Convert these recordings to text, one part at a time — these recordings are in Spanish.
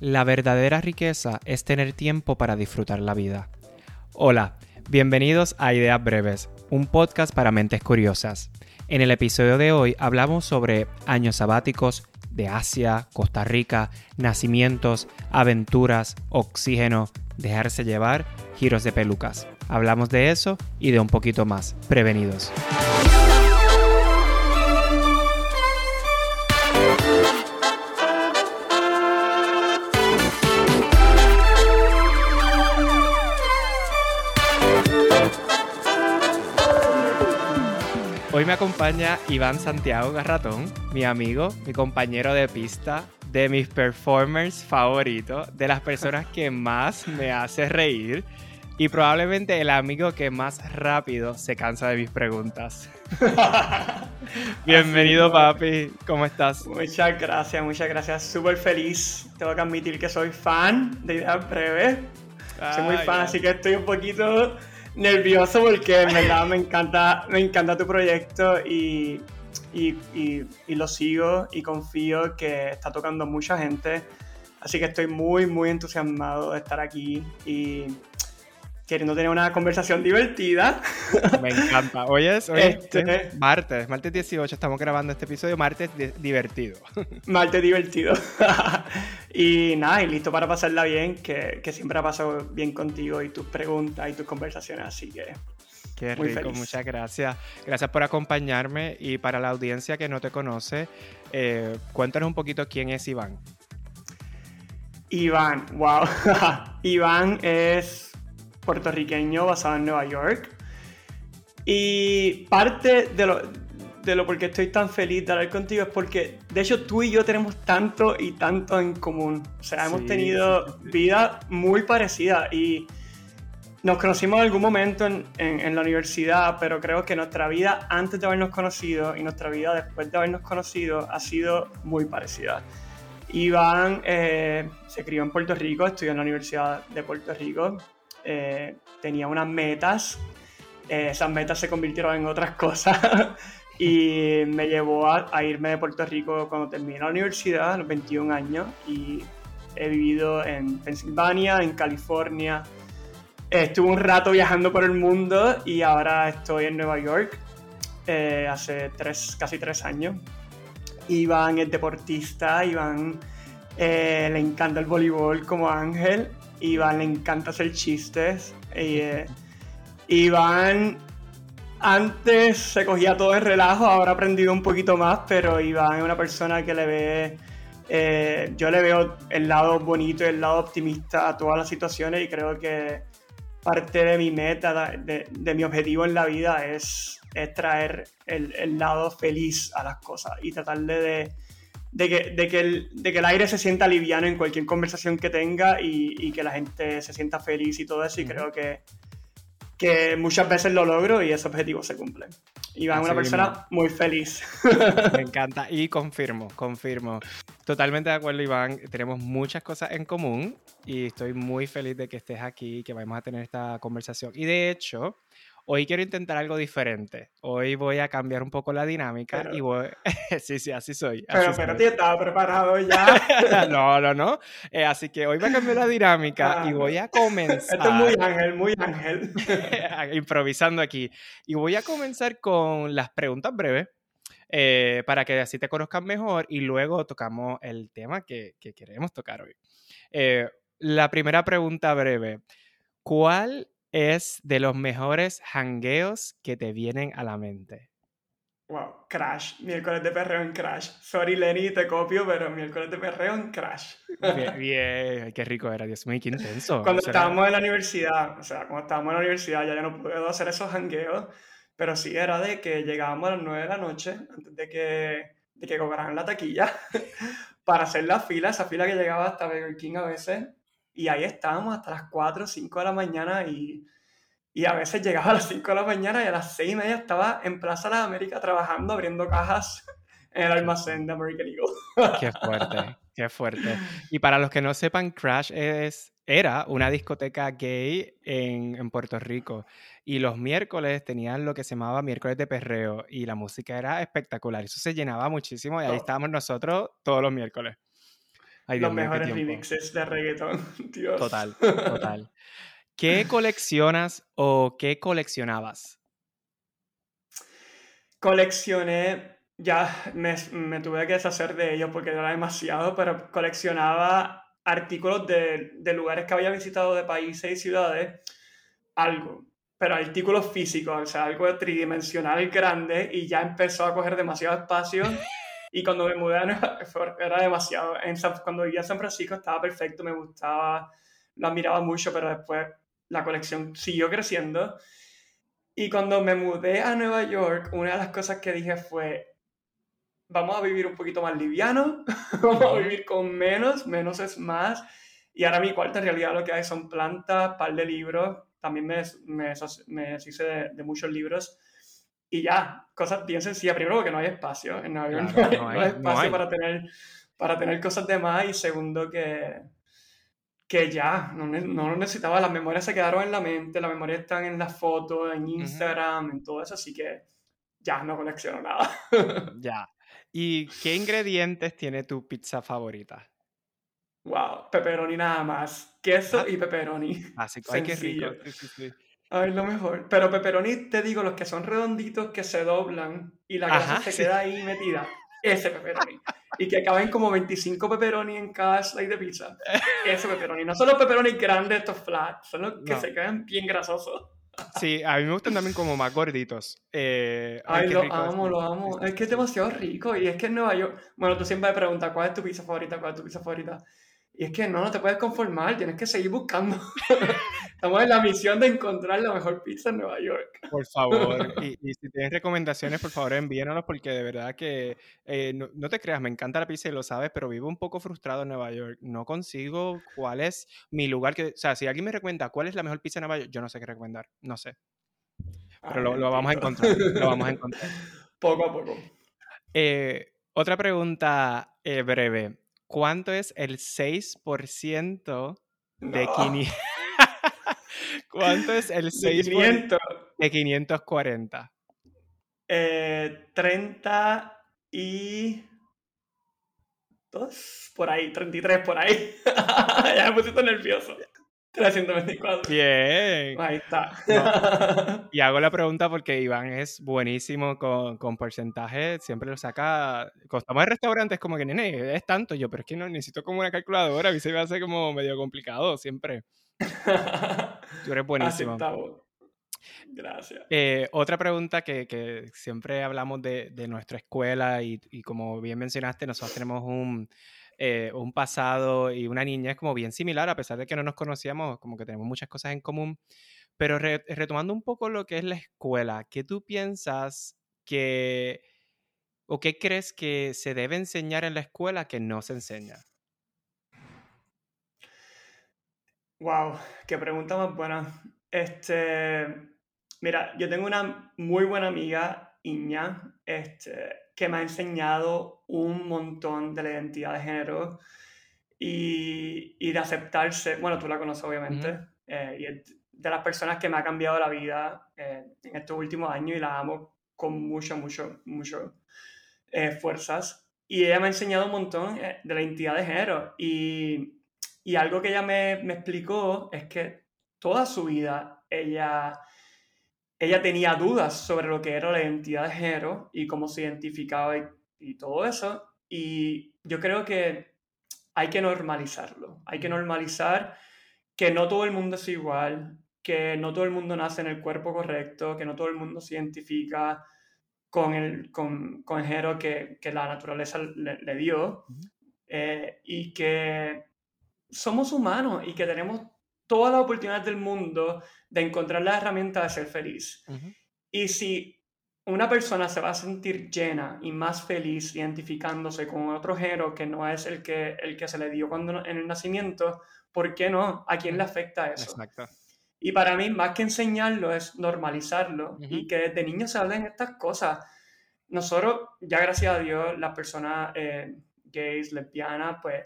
La verdadera riqueza es tener tiempo para disfrutar la vida. Hola, bienvenidos a Ideas Breves, un podcast para mentes curiosas. En el episodio de hoy hablamos sobre años sabáticos de Asia, Costa Rica, nacimientos, aventuras, oxígeno, dejarse llevar, giros de pelucas. Hablamos de eso y de un poquito más. Prevenidos. Hoy me acompaña Iván Santiago Garratón, mi amigo, mi compañero de pista, de mis performers favoritos, de las personas que más me hace reír y probablemente el amigo que más rápido se cansa de mis preguntas. Bienvenido, papi. ¿Cómo estás? Muchas gracias, muchas gracias. Súper feliz. Tengo que admitir que soy fan de Ideas Breves. Soy muy fan, así que estoy un poquito nervioso porque en verdad me encanta, me encanta tu proyecto y, y, y, lo sigo y confío que está tocando mucha gente. Así que estoy muy, muy entusiasmado de estar aquí y queriendo tener una conversación divertida. Me encanta. Hoy es, este... martes, martes 18, estamos grabando este episodio, martes divertido. Martes divertido. y nada, y listo para pasarla bien, que, que, siempre ha pasado bien contigo y tus preguntas y tus conversaciones, así que... Qué rico, muchas gracias. Gracias por acompañarme y para la audiencia que no te conoce, eh, cuéntanos un poquito quién es Iván. Iván, wow. Iván es puertorriqueño basado en Nueva York. Y parte de lo, de lo por qué estoy tan feliz de hablar contigo es porque, de hecho, tú y yo tenemos tanto y tanto en común. O sea, hemos tenido vida muy parecida y nos conocimos en algún momento en, en, la universidad, pero creo que nuestra vida antes de habernos conocido y nuestra vida después de habernos conocido ha sido muy parecida. Iván eh, se crió en Puerto Rico, estudió en la Universidad de Puerto Rico, eh, tenía unas metas, eh, esas metas se convirtieron en otras cosas y me llevó a, irme de Puerto Rico cuando terminé la universidad, a los 21 años, y he vivido en Pensilvania, en California. Estuve un rato viajando por el mundo y ahora estoy en Nueva York eh, hace tres, casi tres años. Iván es deportista, Iván le encanta el voleibol como Ángel Iván le encanta hacer chistes. Eh, Iván antes se cogía todo en relajo, ahora ha aprendido un poquito más, pero Iván es una persona que le ve, eh, yo le veo el lado bonito y el lado optimista a todas las situaciones y creo que parte de mi meta, de, mi objetivo en la vida es, traer el, el, lado feliz a las cosas y tratar de de que, de que, el, de que el aire se sienta liviano en cualquier conversación que tenga y, y que la gente se sienta feliz y todo eso. Y creo que, que muchas veces lo logro y ese objetivo se cumple. Iván es una persona muy feliz. Me encanta y confirmo, confirmo. Totalmente de acuerdo, Iván. Tenemos muchas cosas en común y estoy muy feliz de que estés aquí, que vamos a tener esta conversación. Y de hecho, Hoy quiero intentar algo diferente. Hoy voy a cambiar un poco la dinámica y voy... sí, sí, así soy. pero, pero, tío, estaba preparado ya. no, no, no. Eh, así que hoy voy a cambiar la dinámica y voy a comenzar... Esto es muy ángel, muy ángel. improvisando aquí. Y voy a comenzar con las preguntas breves. Eh, para que así te conozcan mejor y luego tocamos el tema que, que queremos tocar hoy. Eh, la primera pregunta breve. ¿Cuál es de los mejores hangueos que te vienen a la mente? Wow, Crash, miércoles de perreo en Crash. Sorry Lenny, te copio, pero miércoles de perreo en Crash. Bien, bien. qué rico era, Dios mío, qué intenso. Cuando estábamos en la universidad, o sea, cuando estábamos en la universidad ya, ya no puedo hacer esos hangueos, pero sí era de que llegábamos a las 9 de la noche, antes de que, de que cobraran la taquilla, para hacer la fila, esa fila que llegaba hasta Burger King a veces, y ahí estábamos hasta las 4 o 5 de la mañana y, y, a veces llegaba a las 5 de la mañana y a las 6 y media estaba en Plaza de América trabajando, abriendo cajas en el almacén de American Eagle. Qué fuerte, qué fuerte. Y para los que no sepan, Crash es, era una discoteca gay en, en Puerto Rico. Y los miércoles tenían lo que se llamaba miércoles de perreo y la música era espectacular. Eso se llenaba muchísimo y ahí estábamos nosotros todos los miércoles. Los mejores remixes de reggaeton. Dios. Total, total. ¿Qué coleccionas o qué coleccionabas? Coleccioné, ya me, me, tuve que deshacer de ellos porque era demasiado, pero coleccionaba artículos de, de lugares que había visitado de países y ciudades, algo, pero artículos físicos, o sea, algo tridimensional grande y ya empezó a coger demasiado espacio. Y cuando me mudé a Nueva York era demasiado. En cuando vivía en San Francisco estaba perfecto, me gustaba, lo admiraba mucho, pero después la colección siguió creciendo. Y cuando me mudé a Nueva York, una de las cosas que dije fue, vamos a vivir un poquito más liviano, vamos a vivir con menos, menos es más. Y ahora mi cuarta en realidad lo que hay son plantas, par de libros, también me, me, me deshice de, de, muchos libros. Y ya, cosas bien sencillas. Primero, porque no hay espacio en no, hay, espacio Para, tener, para tener cosas de más. Y segundo, que, que ya, no, no lo necesitaba. Las memorias se quedaron en la mente, las memorias están en las fotos, en Instagram, en todo eso. Así que ya no colecciono nada. ya. ¿Y qué ingredientes tiene tu pizza favorita? Wow, pepperoni nada más. Queso ah. y pepperoni. Básico. Ay, qué rico. Ay, lo mejor. Pero pepperoni, te digo, los que son redonditos que se doblan y la grasa se queda ahí metida. Ese pepperoni. y que acaben como 25 pepperoni en cada slide de pizza. Ese pepperoni. No son los pepperoni grandes, estos flats, son los que se quedan bien grasosos. Sí, a mí me gustan también como más gorditos. Eh, ay, lo amo, lo amo. Es que es demasiado rico. Y es que en Nueva York, bueno, tú siempre me preguntas, ¿cuál es tu pizza favorita? ¿Cuál es tu pizza favorita? Y es que no, no te puedes conformar, tienes que seguir buscando. Estamos en la misión de encontrar la mejor pizza en Nueva York. Por favor, y, si tienes recomendaciones, por favor envíenos porque de verdad que eh, no, te creas, me encanta la pizza y lo sabes, pero vivo un poco frustrado en Nueva York. No consigo cuál es mi lugar. Que, o sea, si alguien me recomienda cuál es la mejor pizza en Nueva York, yo no sé qué recomendar, no sé. Pero lo, vamos a encontrar, lo vamos a encontrar. Poco a poco. Eh, otra pregunta eh, breve. ¿Cuánto es el 6% de 500? ¿Cuánto es el 6% de 540? Eh, 30 y... ¿Dos? Por ahí, 33 por ahí. ya me pusiste nervioso. 324. Bien. Ahí está. Y hago la pregunta porque Iván es buenísimo con, con porcentaje, siempre lo saca. Costamos en restaurantes como que, nene, es tanto yo, pero es que no necesito como una calculadora, a mí se me hace como medio complicado siempre. Tú eres buenísimo. Gracias. Eh, otra pregunta que, que, siempre hablamos de, de nuestra escuela y, y como bien mencionaste, nosotros tenemos un eh, un pasado y una niña es como bien similar, a pesar de que no nos conocíamos, como que tenemos muchas cosas en común. Pero retomando un poco lo que es la escuela, ¿qué tú piensas que o qué crees que se debe enseñar en la escuela que no se enseña? Wow, qué pregunta más buena. Este, mira, yo tengo una muy buena amiga, Iña, este, que me ha enseñado un montón de la identidad de género y, y de aceptarse. Bueno, tú la conoces obviamente, eh, y de las personas que me ha cambiado la vida eh, en estos últimos años y la amo con mucho, mucho, mucho eh, fuerzas. Y ella me ha enseñado un montón de la identidad de género. Y, y algo que ella me, me explicó es que toda su vida ella ella tenía dudas sobre lo que era la identidad de género y cómo se identificaba y, todo eso. Y yo creo que hay que normalizarlo. Hay que normalizar que no todo el mundo es igual, que no todo el mundo nace en el cuerpo correcto, que no todo el mundo se identifica con el, con, con género que, que, la naturaleza le, dio eh, y que somos humanos y que tenemos todas las oportunidades del mundo de encontrar la herramienta de ser feliz. Y si una persona se va a sentir llena y más feliz identificándose con otro género que no es el que, el que se le dio cuando en el nacimiento, ¿por qué no? ¿A quién le afecta eso? Y para mí, más que enseñarlo, es normalizarlo y que desde niños se hablen estas cosas. Nosotros, ya gracias a Dios, las personas eh, gays, lesbianas, pues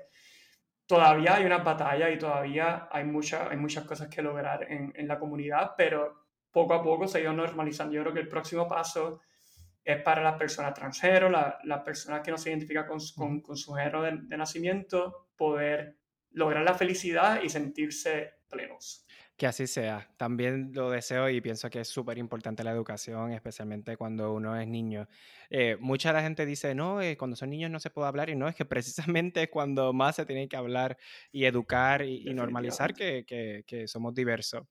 todavía hay una batalla y todavía hay, mucha, hay muchas cosas que lograr en, en, la comunidad, pero poco a poco se ha ido normalizando. Yo creo que el próximo paso es para las personas transgénero, las personas que no se identifican con, con, su género de, de, nacimiento, poder lograr la felicidad y sentirse plenos. Que así sea. También lo deseo y pienso que es súper importante la educación, especialmente cuando uno es niño. Eh, mucha la gente dice, no, eh, cuando son niños no se puede hablar y no, es que precisamente es cuando más se tiene que hablar y educar y, normalizar que, que, somos diversos.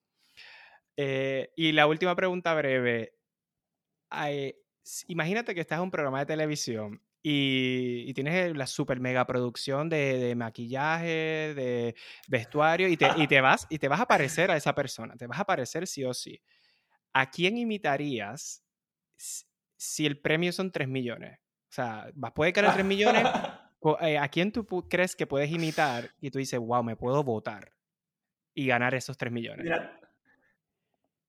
Eh, y la última pregunta breve. imagínate que estás en un programa de televisión y, tienes la super mega producción de, maquillaje, de vestuario, y te, y te, vas, y te vas a parecer a esa persona, te vas a parecer sí o sí. ¿A quién imitarías si el premio son 3 millones? O sea, puede caer 3 millones. Eh, ¿A quién tú crees que puedes imitar y tú dices, wow, me puedo votar y ganar esos 3 millones? Mira,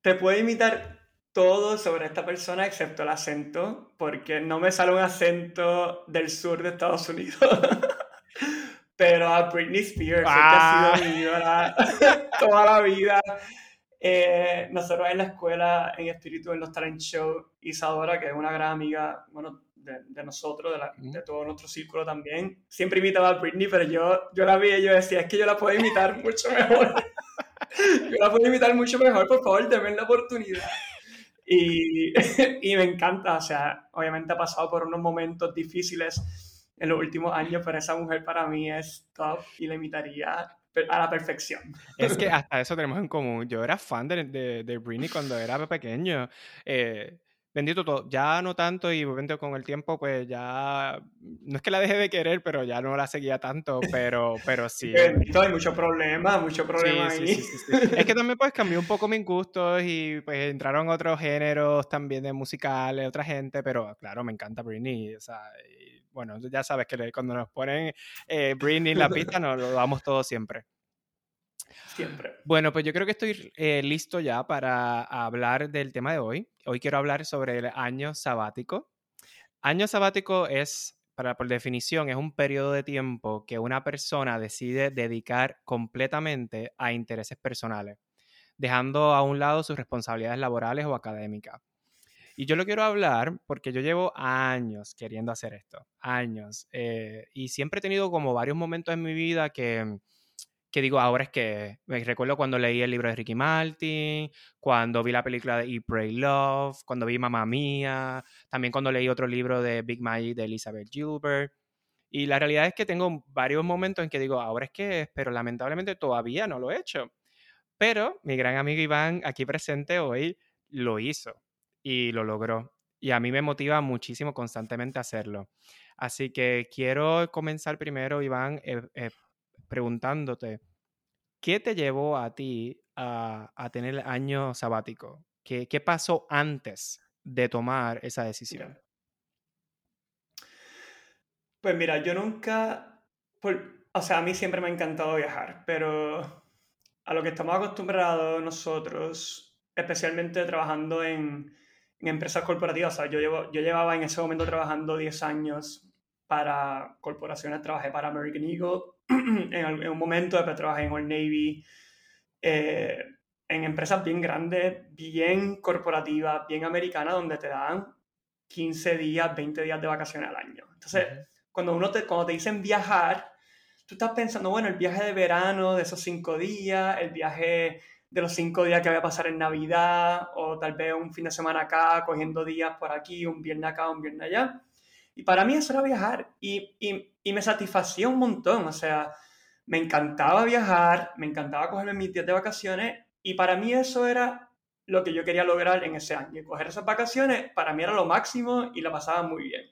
te puedo imitar todo sobre esta persona excepto el acento, porque no me sale un acento del sur de Estados Unidos. Pero a Britney Spears, que ha sido mi ah. toda la vida. Eh, nosotros en la escuela, en espíritu, en los talent show, Isadora, que es una gran amiga, bueno, de, de nosotros, de, de, todo nuestro círculo también, siempre imitaba a Britney, pero yo, yo la vi y yo decía, es que yo la puedo imitar mucho mejor. yo la puedo imitar mucho mejor, por favor, denme la oportunidad. Y, y, me encanta, o sea, obviamente ha pasado por unos momentos difíciles en los últimos años, pero esa mujer para mí es top y la imitaría a la perfección. Es que hasta eso tenemos en común. Yo era fan de, de, de Britney cuando era pequeño. Eh, bendito todo, ya no tanto y obviamente con el tiempo pues ya, no es que la deje de querer, pero ya no la seguía tanto, pero, pero sí. Bendito, hay mucho problema, mucho problema ahí. Sí, es que también pues cambió un poco mis gustos y pues entraron otros géneros también de musicales, otra gente, pero claro, me encanta Britney, o sea, bueno, ya sabes que cuando nos ponen eh, Britney en la pista, nos lo damos todo siempre. Siempre. Bueno, pues yo creo que estoy eh, listo ya para hablar del tema de hoy. Hoy quiero hablar sobre el año sabático. Año sabático es, para, por definición, es un periodo de tiempo que una persona decide dedicar completamente a intereses personales, dejando a un lado sus responsabilidades laborales o académicas. Y yo lo quiero hablar porque yo llevo años queriendo hacer esto, años. Eh, y siempre he tenido como varios momentos en mi vida que que digo ahora es que me recuerdo cuando leí el libro de Ricky Martin, cuando vi la película de Eat, Pray, Love, cuando vi Mamá Mía, también cuando leí otro libro de Big Magic de Elizabeth Gilbert. Y la realidad es que tengo varios momentos en que digo, ahora es que, pero lamentablemente todavía no lo he hecho. Pero mi gran amigo Iván, aquí presente hoy, lo hizo y lo logró. Y a mí me motiva muchísimo constantemente hacerlo. Así que quiero comenzar primero, Iván, eh, eh, preguntándote, ¿qué te llevó a ti a, tener el año sabático? ¿Qué, ¿Qué, pasó antes de tomar esa decisión? Pues mira, yo nunca, o sea, a mí siempre me ha encantado viajar, pero a lo que estamos acostumbrados nosotros, especialmente trabajando en, en empresas corporativas, o sea, yo, llevo, yo llevaba en ese momento trabajando 10 años para corporaciones, trabajé para American Eagle, en, un momento después trabajé en Old Navy, eh, en empresas bien grandes, bien corporativas, bien americanas, donde te dan 15 días, 20 días de vacaciones al año. Entonces, cuando, uno te, cuando te dicen viajar, tú estás pensando, bueno, el viaje de verano de esos 5 días, el viaje de los 5 días que voy a pasar en Navidad, o tal vez un fin de semana acá, cogiendo días por aquí, un viernes acá, un viernes allá. Y para mí eso era viajar y, y, y, me satisfacía un montón, o sea, me encantaba viajar, me encantaba cogerme mis días de vacaciones y para mí eso era lo que yo quería lograr en ese año. Y coger esas vacaciones para mí era lo máximo y la pasaba muy bien.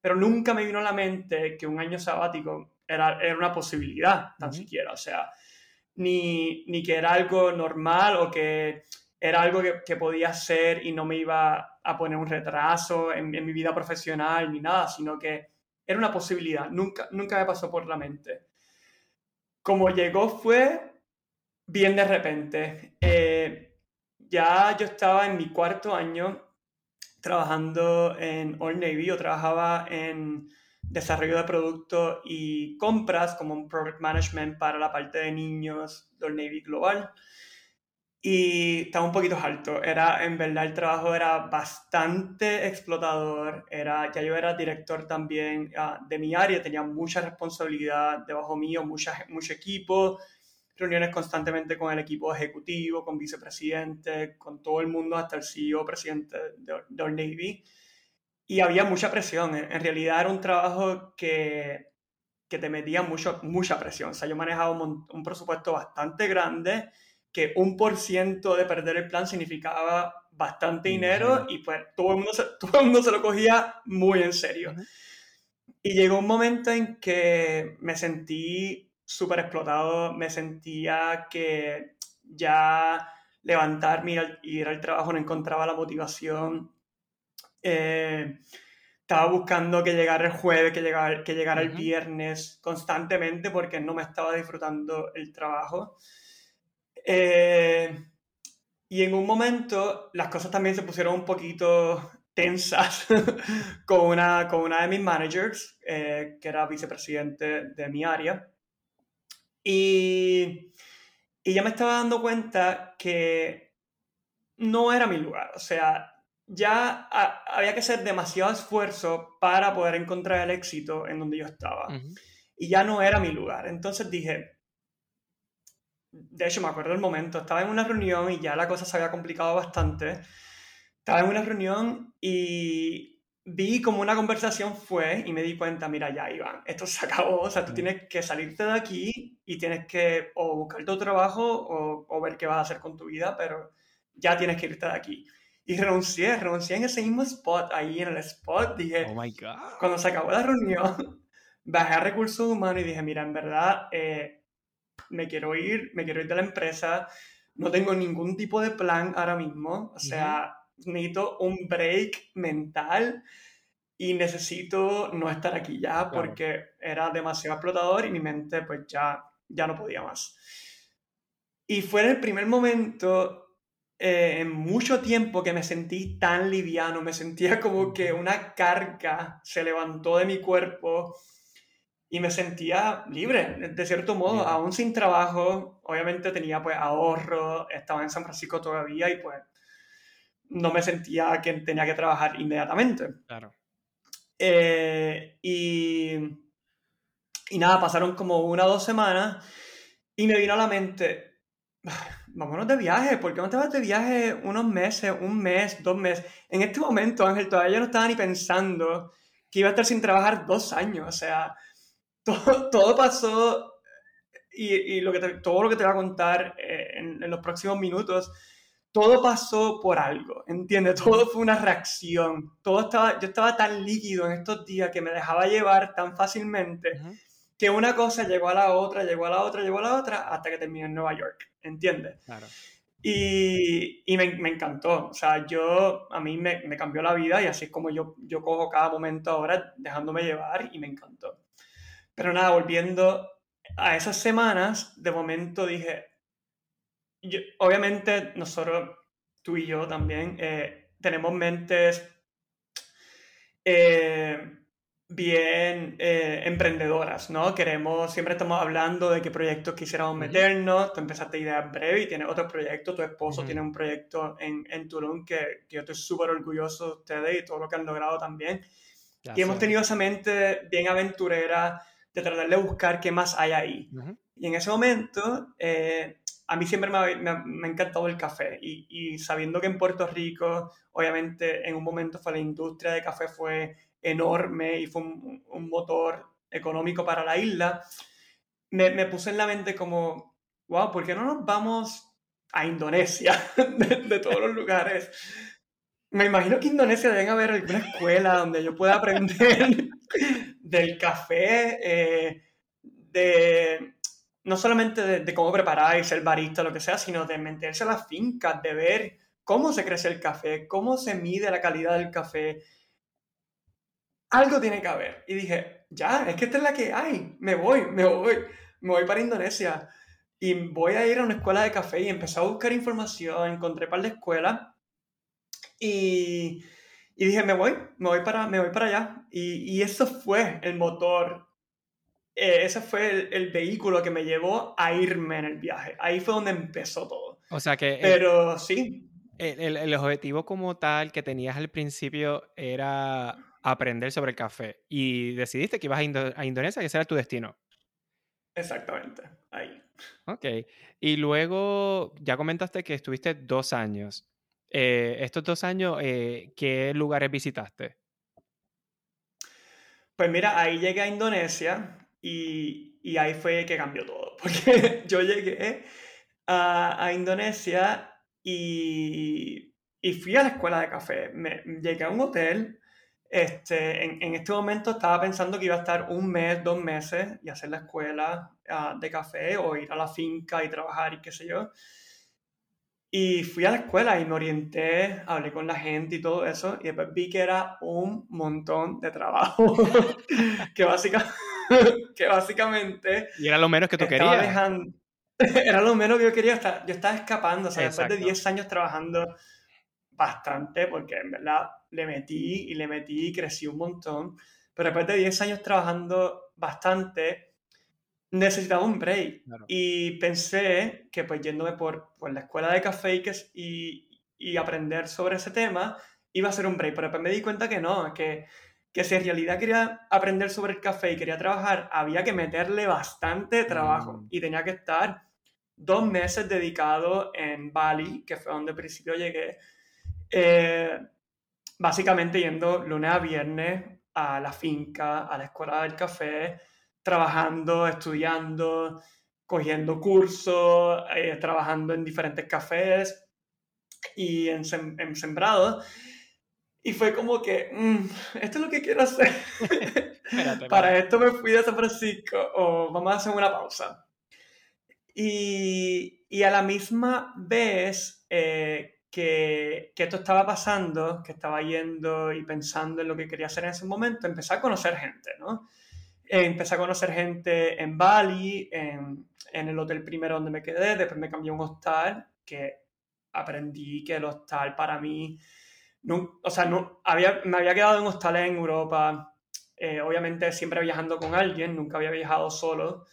Pero nunca me vino a la mente que un año sabático era, era una posibilidad, tan siquiera, o sea, ni, ni que era algo normal o que era algo que, que, podía hacer y no me iba a poner un retraso en, mi vida profesional ni nada, sino que era una posibilidad, nunca, nunca me pasó por la mente. Como llegó fue bien de repente. Eh, ya yo estaba en mi cuarto año trabajando en Old Navy, yo trabajaba en desarrollo de productos y compras como un product management para la parte de niños de Old Navy Global. Y estaba un poquito alto. Era, en verdad, el trabajo era bastante explotador. Era, ya yo era director también uh, de mi área, tenía mucha responsabilidad debajo mío, mucha, mucho equipo, reuniones constantemente con el equipo ejecutivo, con vicepresidente, con todo el mundo, hasta el CEO, presidente de, de Old Navy. Y había mucha presión. En realidad era un trabajo que, que te metía mucho, mucha presión. O sea, yo manejaba un, un presupuesto bastante grande que un por ciento de perder el plan significaba bastante dinero y pues todo el, mundo se, todo el mundo se lo cogía muy en serio. Y llegó un momento en que me sentí súper explotado, me sentía que ya levantarme y ir al trabajo no encontraba la motivación. Eh, estaba buscando que llegara el jueves, que llegara, que llegara el viernes constantemente porque no me estaba disfrutando el trabajo. Eh, y en un momento las cosas también se pusieron un poquito tensas con, una, con una de mis managers, eh, que era vicepresidente de mi área. Y, y ya me estaba dando cuenta que no era mi lugar. O sea, ya había que hacer demasiado esfuerzo para poder encontrar el éxito en donde yo estaba. Y ya no era mi lugar. Entonces dije, de hecho, me acuerdo del momento, estaba en una reunión y ya la cosa se había complicado bastante. Estaba en una reunión y vi como una conversación fue y me di cuenta, mira, ya, Iván, esto se acabó, o sea, tú tienes que salirte de aquí y tienes que o buscar tu trabajo o, o ver qué vas a hacer con tu vida, pero ya tienes que irte de aquí. Y renuncié, renuncié en ese mismo spot, ahí en el spot, dije, oh my God. cuando se acabó la reunión, bajé a recursos humanos y dije, mira, en verdad, eh, me quiero ir, me quiero ir de la empresa, no tengo ningún tipo de plan ahora mismo, o sea, necesito un break mental y necesito no estar aquí ya porque era demasiado explotador y mi mente pues ya, ya no podía más. Y fue en el primer momento eh, en mucho tiempo que me sentí tan liviano, me sentía como que una carga se levantó de mi cuerpo y me sentía libre, de cierto modo, aún sin trabajo, obviamente tenía pues ahorro, estaba en San Francisco todavía y pues no me sentía que tenía que trabajar inmediatamente. Claro. Eh, y, y nada, pasaron como una o dos semanas y me vino a la mente, vámonos de viaje, ¿por qué no te vas de viaje unos meses, un mes, dos meses? En este momento, Ángel, todavía no estaba ni pensando que iba a estar sin trabajar dos años, o sea, todo, pasó y, lo que todo lo que te voy a contar eh, en, los próximos minutos, todo pasó por algo, ¿entiendes? Todo fue una reacción. Todo estaba, yo estaba tan líquido en estos días que me dejaba llevar tan fácilmente que una cosa llegó a la otra, llegó a la otra, llegó a la otra, hasta que terminé en Nueva York, ¿entiendes? Claro. Y, y me, me, encantó, o sea, yo, a mí me, me, cambió la vida y así es como yo, yo cojo cada momento ahora dejándome llevar y me encantó. Pero nada, volviendo a esas semanas, de momento dije, obviamente nosotros, tú y yo también, eh, tenemos mentes eh, bien eh, emprendedoras, ¿no? Queremos, siempre estamos hablando de qué proyectos quisiéramos meternos, tú empezaste idea breve y tienes otro proyecto, tu esposo tiene un proyecto en, en Tulum que, que yo estoy súper orgulloso de ustedes y todo lo que han logrado también. y hemos tenido esa mente bien aventurera, de tratar de buscar qué más hay ahí. Y en ese momento, eh, a mí siempre me ha, me, encantado el café y, y, sabiendo que en Puerto Rico, obviamente en un momento fue la industria de café fue enorme y fue un, un motor económico para la isla, me, me, puse en la mente como, wow, ¿por qué no nos vamos a Indonesia de, de todos los lugares? Me imagino que en Indonesia deben haber alguna escuela donde yo pueda aprender del café, eh, de no solamente de, cómo preparar ser barista, lo que sea, sino de meterse a las fincas, de ver cómo se crece el café, cómo se mide la calidad del café. Algo tiene que haber. Y dije, ya, es que esta es la que hay. Me voy, me voy, me voy para Indonesia. Y voy a ir a una escuela de café y empecé a buscar información, encontré para la escuela. Y y dije, me voy, me voy para, me voy para allá. Y, y eso fue el motor, eh, ese fue el, el, vehículo que me llevó a irme en el viaje. Ahí fue donde empezó todo. O sea que... Pero sí. El, el, objetivo como tal que tenías al principio era aprender sobre el café y decidiste que ibas a, a Indonesia, que ese era tu destino. Exactamente, ahí. Ok. Y luego ya comentaste que estuviste dos años. Eh, estos dos años, eh, ¿qué lugares visitaste? Pues mira, ahí llegué a Indonesia y, y ahí fue que cambió todo. Porque yo llegué a, Indonesia y, y, fui a la escuela de café. Llegué a un hotel este, en, este momento estaba pensando que iba a estar un mes, dos meses y hacer la escuela uh, de café o ir a la finca y trabajar y qué sé yo. Y fui a la escuela y me orienté, hablé con la gente y todo eso, y después vi que era un montón de trabajo, que, básicamente, que básicamente... Y era lo menos que tú querías. Dejando, era lo menos que yo quería, yo estaba escapando, o sea, después de 10 años trabajando bastante, porque en verdad le metí y le metí y crecí un montón. Pero después de 10 años trabajando bastante, necesitaba un break. Y pensé que pues yéndome por, por la escuela de café y, y, aprender sobre ese tema, iba a ser un break. Pero después me di cuenta que no, que, que si en realidad quería aprender sobre el café y quería trabajar, había que meterle bastante trabajo. Mm. Y tenía que estar dos meses dedicado en Bali, que fue donde al principio llegué, eh, básicamente yendo lunes a viernes a la finca, a la escuela del café, trabajando, estudiando, cogiendo cursos, eh, trabajando en diferentes cafés y en, en sembrados. Y fue como que, mm, esto es lo que quiero hacer. Para esto me fui de San Francisco o vamos a hacer una pausa. Y, y a la misma vez eh, que, que, esto estaba pasando, que estaba yendo y pensando en lo que quería hacer en ese momento, empecé a conocer gente, ¿no? Eh, empecé a conocer gente en Bali, en, en, el hotel primero donde me quedé, después me cambié a un hostal, que aprendí que el hostal para mí, no, o sea, no, había, me había quedado en hostales en Europa, eh, obviamente siempre viajando con alguien, nunca había viajado solo,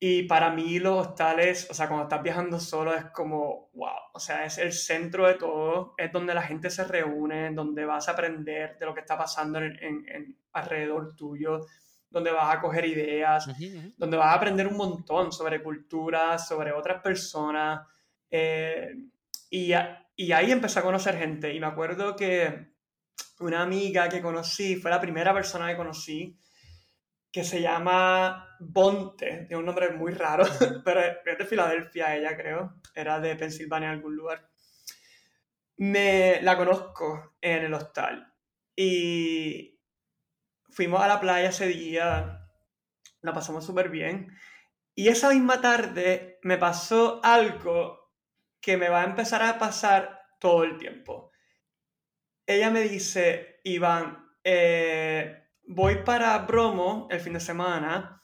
y para mí los hostales, o sea, cuando estás viajando solo es como, wow, o sea, es el centro de todo, es donde la gente se reúne, donde vas a aprender de lo que está pasando en, en, alrededor tuyo, donde vas a coger ideas, donde vas a aprender un montón sobre cultura, sobre otras personas. Eh, y, y ahí empecé a conocer gente. Y me acuerdo que una amiga que conocí, fue la primera persona que conocí, que se llama Bonte, tiene un nombre muy raro, pero es de Filadelfia ella creo, era de Pensilvania en algún lugar. Me la conozco en el hostal y fuimos a la playa ese día, la pasamos súper bien y esa misma tarde me pasó algo que me va a empezar a pasar todo el tiempo. Ella me dice, Iván, eh, voy para Bromo el fin de semana,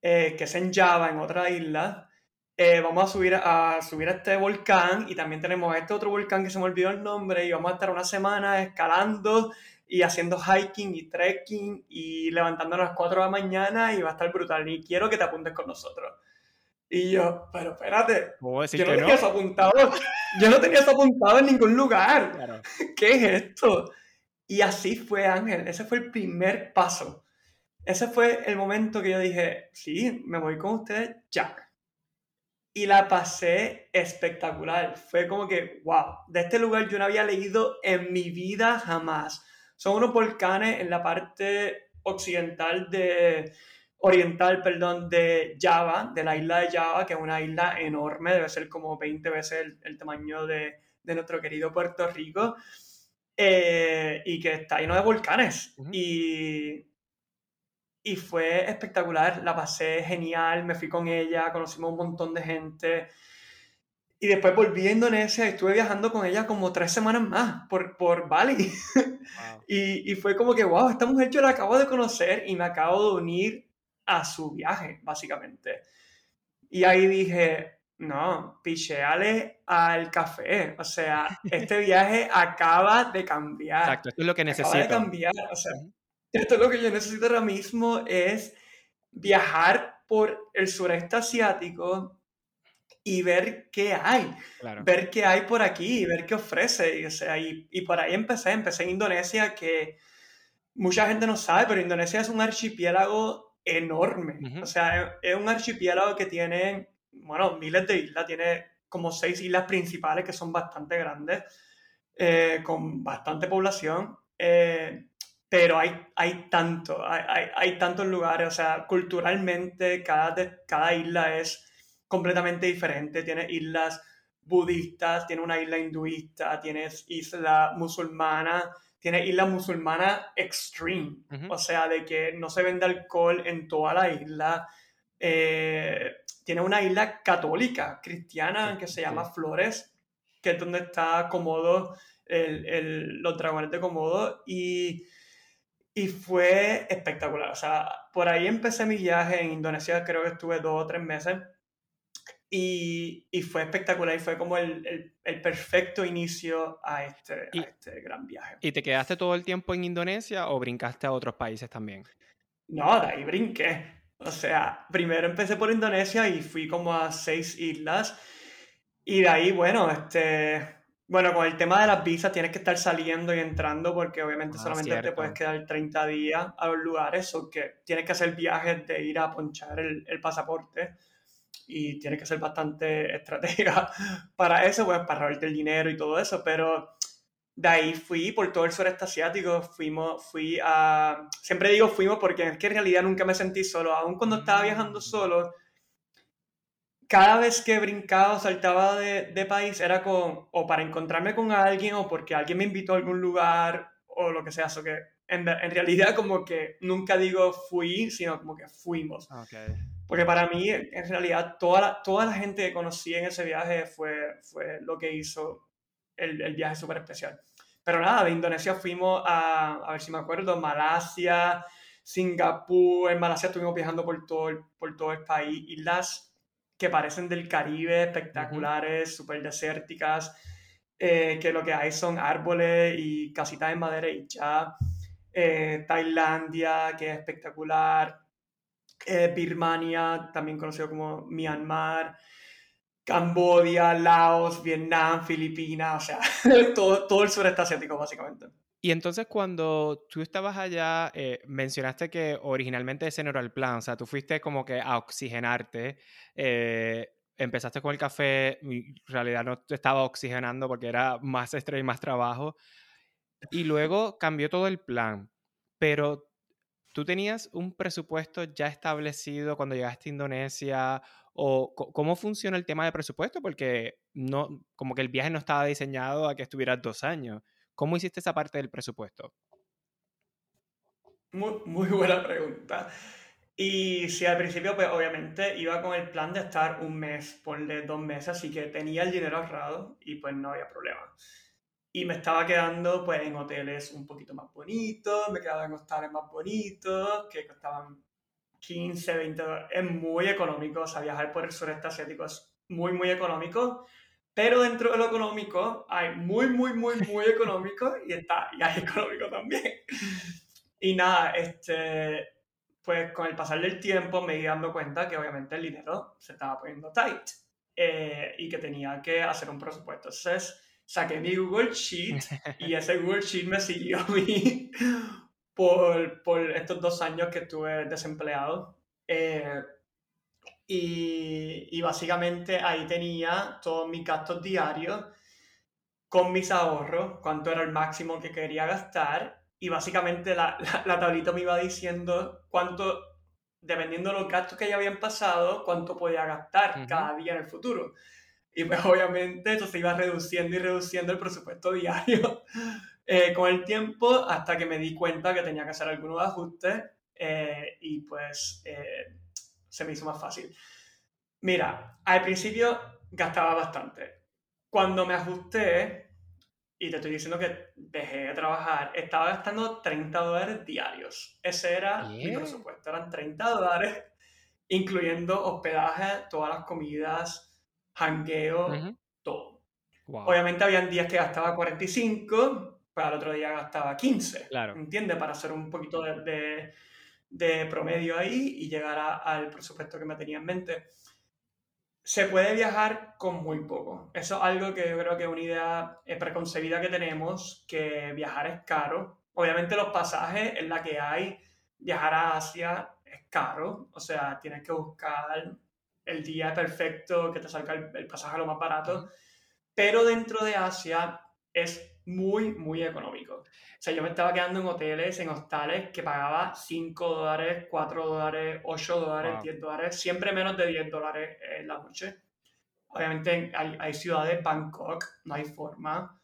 eh, que es en Java, en otra isla. Eh, vamos a subir a, subir a este volcán y también tenemos este otro volcán que se me olvidó el nombre y vamos a estar una semana escalando y haciendo hiking y trekking y levantándonos a las 4 de la mañana y va a estar brutal y quiero que te apuntes con nosotros. Y yo, pero espérate, yo no tenía eso apuntado, yo no tenía eso apuntado en ningún lugar. ¿Qué es esto? Y así fue Ángel, ese fue el primer paso. Ese fue el momento que yo dije, sí, me voy con ustedes ya. Y la pasé espectacular. Fue como que, wow, de este lugar yo no había leído en mi vida jamás. Son unos volcanes en la parte occidental de, oriental, perdón, de Java, de la isla de Java, que es una isla enorme, debe ser como 20 veces el, el tamaño de, de nuestro querido Puerto Rico. Eh, y que está lleno de volcanes. y, y fue espectacular, la pasé genial, me fui con ella, conocimos un montón de gente. Y después volví a Indonesia y estuve viajando con ella como tres semanas más por, por Bali. y, y, fue como que, wow, esta mujer yo la acabo de conocer y me acabo de unir a su viaje, básicamente. Y ahí dije, no, picheale al café. O sea, este viaje acaba de cambiar. Exacto, esto es lo que necesito. Acaba de cambiar. O sea, esto es lo que yo necesito ahora mismo es viajar por el sureste asiático y ver qué hay, ver qué hay por aquí, ver qué ofrece. Y, o sea, y, y, por ahí empecé, empecé en Indonesia, que mucha gente no sabe, pero Indonesia es un archipiélago enorme. O sea, es, un archipiélago que tiene, bueno, miles de islas, tiene como seis islas principales que son bastante grandes, eh, con bastante población. Eh, pero hay, hay tanto, hay, hay, hay, tantos lugares, o sea, culturalmente cada, cada isla es completamente diferente. Tienes islas budistas, tienes una isla hinduista, tienes isla musulmana, tienes isla musulmana extreme, o sea, de que no se vende alcohol en toda la isla. Eh, tiene una isla católica, cristiana, que se llama Flores, que es donde está Komodo, el, los dragones de Komodo, y, y fue espectacular. O sea, por ahí empecé mi viaje en Indonesia, creo que estuve dos o tres meses y, y, fue espectacular y fue como el, el, perfecto inicio a este, a este gran viaje. ¿Y te quedaste todo el tiempo en Indonesia o brincaste a otros países también? No, de ahí brinqué. O sea, primero empecé por Indonesia y fui como a seis islas. Y de ahí, bueno, este, bueno, con el tema de las visas tienes que estar saliendo y entrando porque obviamente ah, solamente te puedes quedar 30 días a los lugares o que tienes que hacer viajes de ir a ponchar el, el pasaporte y tienes que ser bastante estratega para eso, pues para robarte el dinero y todo eso, pero de ahí fui por todo el sureste asiático, fuimos, fui a... Siempre digo fuimos porque es que en realidad nunca me sentí solo, aun cuando estaba viajando solo, cada vez que brincaba o saltaba de, de, país era con, o para encontrarme con alguien o porque alguien me invitó a algún lugar o lo que sea, eso que en, en realidad como que nunca digo fui, sino como que fuimos. Okay. Porque para mí, en realidad, toda la, toda la gente que conocí en ese viaje fue, fue lo que hizo el, el viaje súper especial. Pero nada, de Indonesia fuimos a, a ver si me acuerdo, Malasia, Singapur. En Malasia estuvimos viajando por todo el, por todo el país. Islas que parecen del Caribe, espectaculares, súper desérticas, eh, que lo que hay son árboles y casitas de madera y ya. Eh, Tailandia, que es espectacular eh, Birmania, también conocido como Myanmar, Cambodia, Laos, Vietnam, Filipinas, o sea, todo, todo el sureste asiático básicamente. Y entonces cuando tú estabas allá, eh, mencionaste que originalmente ese no era el plan, o sea, tú fuiste como que a oxigenarte, eh, empezaste con el café, en realidad no te estaba oxigenando porque era más estrés y más trabajo, y luego cambió todo el plan, pero ¿Tú tenías un presupuesto ya establecido cuando llegaste a Indonesia? ¿O cómo funciona el tema de presupuesto? Porque no, como que el viaje no estaba diseñado a que estuvieras dos años. ¿Cómo hiciste esa parte del presupuesto? Muy, buena pregunta. Y sí, al principio, pues obviamente iba con el plan de estar un mes, ponle dos meses, así que tenía el dinero ahorrado y pues no había problema y me estaba quedando pues en hoteles un poquito más bonitos, me quedaba en hostales más bonitos, que costaban 15, 20 dólares. Es muy económico, o sea, viajar por el sureste asiático es muy, muy económico, pero dentro de lo económico hay muy, muy, muy, muy económico y, está, y hay económico también. Y nada, este, pues con el pasar del tiempo me iba dando cuenta que obviamente el dinero se estaba poniendo tight eh, y que tenía que hacer un presupuesto. Entonces, saqué mi Google Sheet y ese Google Sheet me siguió a mí por, por estos dos años que estuve desempleado. Eh, y, y, básicamente ahí tenía todos mis gastos diarios con mis ahorros, cuánto era el máximo que quería gastar. Y básicamente la, la, tablita me iba diciendo cuánto, dependiendo de los gastos que ya habían pasado, cuánto podía gastar cada día en el futuro. Y pues obviamente esto se iba reduciendo y reduciendo el presupuesto diario eh, con el tiempo hasta que me di cuenta que tenía que hacer algunos ajustes eh, y pues eh, se me hizo más fácil. Mira, al principio gastaba bastante. Cuando me ajusté, y te estoy diciendo que dejé de trabajar, estaba gastando 30 dólares diarios. Ese era mi presupuesto, eran 30 dólares, incluyendo hospedaje, todas las comidas, hangueo, todo. Obviamente habían días que gastaba 45, para el otro día gastaba 15. Claro. ¿Entiendes? Para hacer un poquito de, de, promedio ahí y llegar al presupuesto que me tenía en mente. se puede viajar con muy poco. Eso es algo que yo creo que es una idea eh, preconcebida que tenemos, que viajar es caro. Obviamente los pasajes es la que hay. Viajar a Asia es caro, o sea, tienes que buscar el día perfecto que te salga el, pasaje lo más barato. Pero dentro de Asia es muy, muy económico. O sea, yo me estaba quedando en hoteles, en hostales que pagaba 5 dólares, 4 dólares, 8 dólares, 10 dólares, siempre menos de 10 dólares en la noche. Obviamente hay, hay ciudades, Bangkok, no hay forma.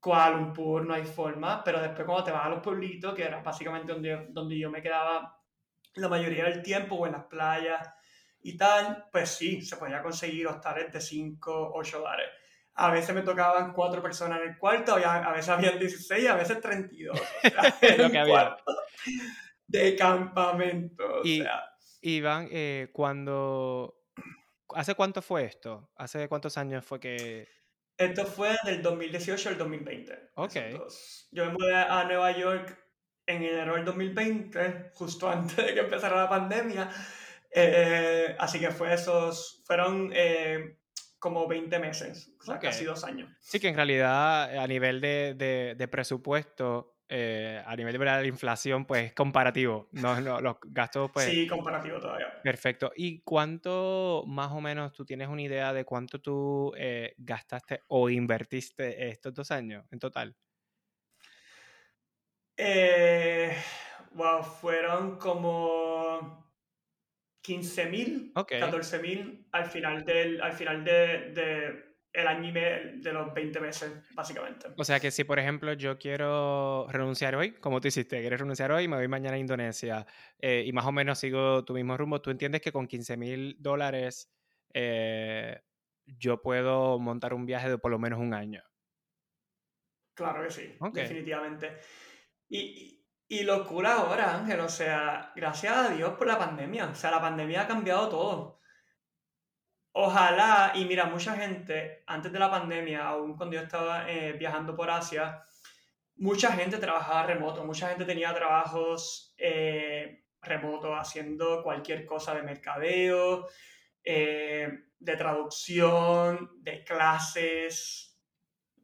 Kuala Lumpur, no hay forma. Pero después cuando te vas a los pueblitos, que era básicamente donde, donde yo me quedaba la mayoría del tiempo, o en las playas y tal, pues sí, se podía conseguir hostales de 5, 8 dólares a veces me tocaban cuatro personas en el cuarto, a veces habían 16, a veces 32. Lo que había. De campamento. y, Iván, eh, cuando... ¿Hace cuánto fue esto? ¿Hace cuántos años fue que...? Esto fue del 2018 al 2020. Ok. Yo me mudé a Nueva York en enero del 2020, justo antes de que empezara la pandemia. Eh, así que fue esos, fueron eh, como 20 meses, o sea, casi dos años. Sí, que en realidad a nivel de, de, presupuesto, eh, a nivel de la inflación, pues comparativo. No, no, los gastos, pues. Sí, comparativo todavía. Perfecto. ¿Y cuánto, más o menos, tú tienes una idea de cuánto tú gastaste o invertiste estos dos años en total? Wow, fueron como 15.000, 14.000 al final del al final de, el año de los 20 meses, básicamente. O sea que si, por ejemplo, yo quiero renunciar hoy, como tú hiciste, quieres renunciar hoy, me voy mañana a Indonesia eh, y más o menos sigo tu mismo rumbo, tú entiendes que con 15 mil dólares eh, yo puedo montar un viaje de por lo menos un año. Claro que sí, definitivamente. Y, y locura ahora, Ángel, o sea, gracias a Dios por la pandemia. O sea, la pandemia ha cambiado todo. Ojalá, y mira, mucha gente, antes de la pandemia, aún cuando yo estaba eh, viajando por Asia, mucha gente trabajaba remoto, mucha gente tenía trabajos eh, remotos haciendo cualquier cosa de mercadeo, eh, de traducción, de clases,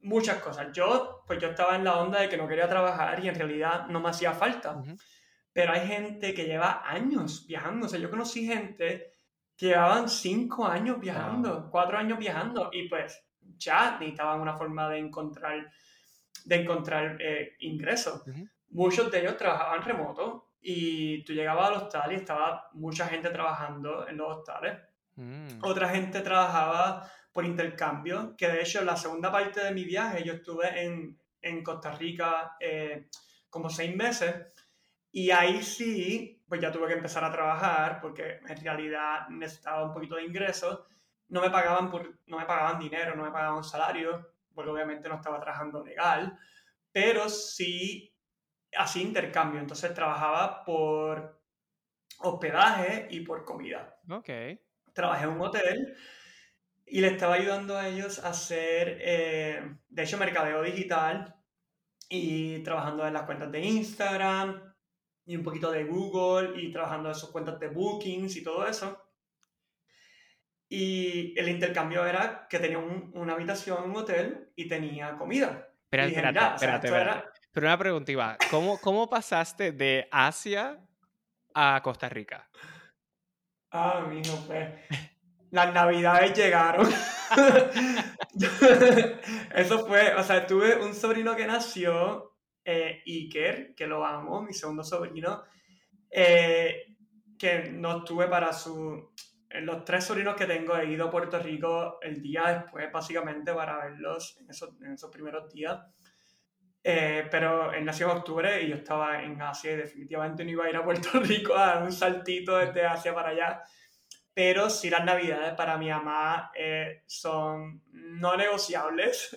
muchas cosas. Yo, pues yo estaba en la onda de que no quería trabajar y en realidad no me hacía falta. Pero hay gente que lleva años viajando. O sea, yo conocí gente que llevaban cinco años viajando, cuatro años viajando y pues ya necesitaban una forma de encontrar, de encontrar eh, ingresos. Muchos de ellos trabajaban remoto y tú llegabas al hostal y estaba mucha gente trabajando en los hostales. Mm. Otra gente trabajaba por intercambio, que de hecho la segunda parte de mi viaje yo estuve en, en Costa Rica eh, como seis meses y ahí sí, pues ya tuve que empezar a trabajar porque en realidad necesitaba un poquito de ingresos. No me pagaban, por, no me pagaban dinero, no me pagaban salario, porque obviamente no estaba trabajando legal, pero sí hacía intercambio. Entonces trabajaba por hospedaje y por comida. Ok. Trabajé en un hotel y le estaba ayudando a ellos a hacer, eh, de hecho, mercadeo digital y trabajando en las cuentas de Instagram y un poquito de Google y trabajando en sus cuentas de bookings y todo eso. Y el intercambio era que tenía una habitación en un hotel y tenía comida. Espérate, espérate, espérate, Pero una pregunta. ¿Cómo, ¿Cómo pasaste de Asia a Costa Rica? Ah, mijo, pues las navidades llegaron. Eso fue, o sea, tuve un sobrino que nació, eh, Iker, que lo amo, mi segundo sobrino, eh, que no tuve para su... Los tres sobrinos que tengo he ido a Puerto Rico el día después, básicamente, para verlos en esos, en esos primeros días. Eh, pero él nació en octubre y yo estaba en Asia y definitivamente no iba a ir a Puerto Rico a dar un saltito desde Asia para allá pero sí las navidades para mi mamá eh, son no negociables.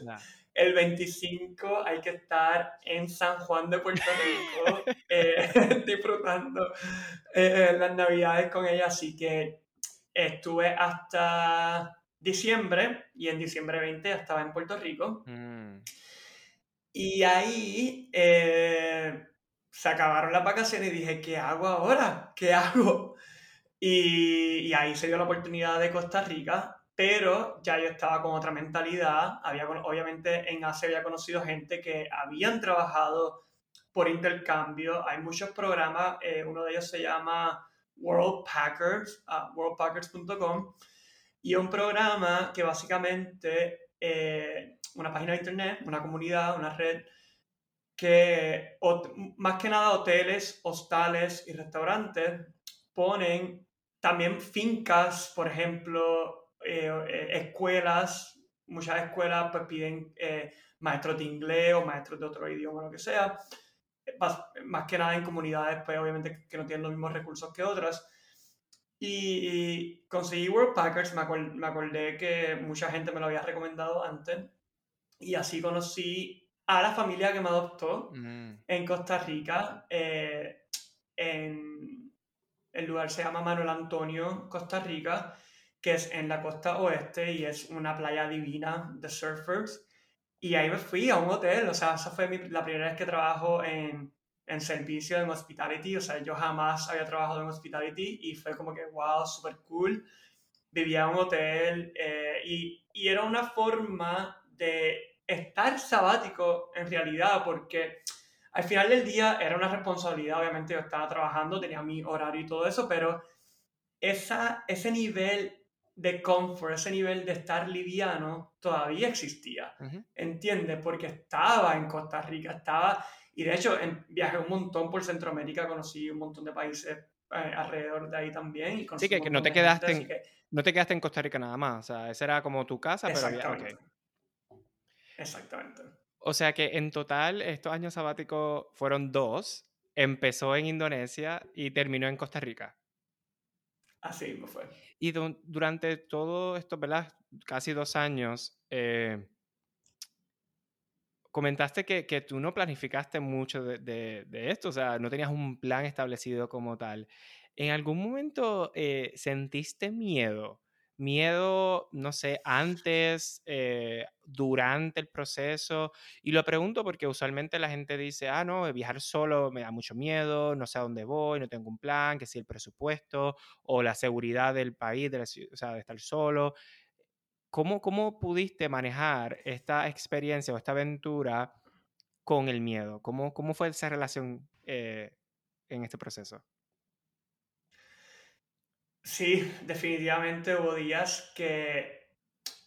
El 25 hay que estar en San Juan de Puerto Rico eh, disfrutando eh, las navidades con ella, así que estuve hasta diciembre y en diciembre 20 estaba en Puerto Rico. Mm. Y ahí se acabaron las vacaciones y dije, ¿qué hago ahora? ¿Qué hago? Y, ahí se dio la oportunidad de Costa Rica, pero ya yo estaba con otra mentalidad. Había, obviamente en Asia había conocido gente que habían trabajado por intercambio. Hay muchos programas, eh, uno de ellos se llama World Packers, uh, worldpackers.com, y un programa que básicamente, eh, una página de internet, una comunidad, una red, que más que nada hoteles, hostales y restaurantes ponen también fincas, por ejemplo, eh, eh, escuelas, muchas escuelas pues piden eh, maestros de inglés o maestros de otro idioma, lo que sea, más, que nada en comunidades, pues obviamente que no tienen los mismos recursos que otras. Y, conseguí World Packers, me, me, acordé que mucha gente me lo había recomendado antes, y así conocí a la familia que me adoptó mm. en Costa Rica, en el lugar se llama Manuel Antonio, Costa Rica, que es en la costa oeste y es una playa divina de surfers. Y ahí me fui a un hotel, o sea, esa fue la primera vez que trabajo en, en servicio, en hospitality, o sea, yo jamás había trabajado en hospitality y fue como que, wow, súper cool. Vivía en un hotel eh, y, y era una forma de estar sabático en realidad, porque al final del día era una responsabilidad, obviamente yo estaba trabajando, tenía mi horario y todo eso, pero esa, ese nivel de confort, ese nivel de estar liviano, todavía existía. ¿Entiendes? Porque estaba en Costa Rica, estaba... Y de hecho, en, viajé un montón por Centroamérica, conocí un montón de países eh, alrededor de ahí también. Y sí, que, no, te quedaste en, no te quedaste en Costa Rica nada más. O sea, esa era como tu casa, pero había... Exactamente. O sea que en total estos años sabáticos fueron dos. Empezó en Indonesia y terminó en Costa Rica. Así me fue. Y durante todo esto, ¿verdad? Casi dos años, eh, comentaste que, que, tú no planificaste mucho de, de, esto, o sea, no tenías un plan establecido como tal. ¿En algún momento eh, sentiste miedo? Miedo, no sé, antes, eh, durante el proceso. Y lo pregunto porque usualmente la gente dice, ah, no, viajar solo me da mucho miedo, no sé a dónde voy, no tengo un plan, que si el presupuesto o la seguridad del país, de o sea, de estar solo. ¿Cómo, ¿Cómo pudiste manejar esta experiencia o esta aventura con el miedo? ¿Cómo, cómo fue esa relación eh, en este proceso? Sí, definitivamente hubo días que,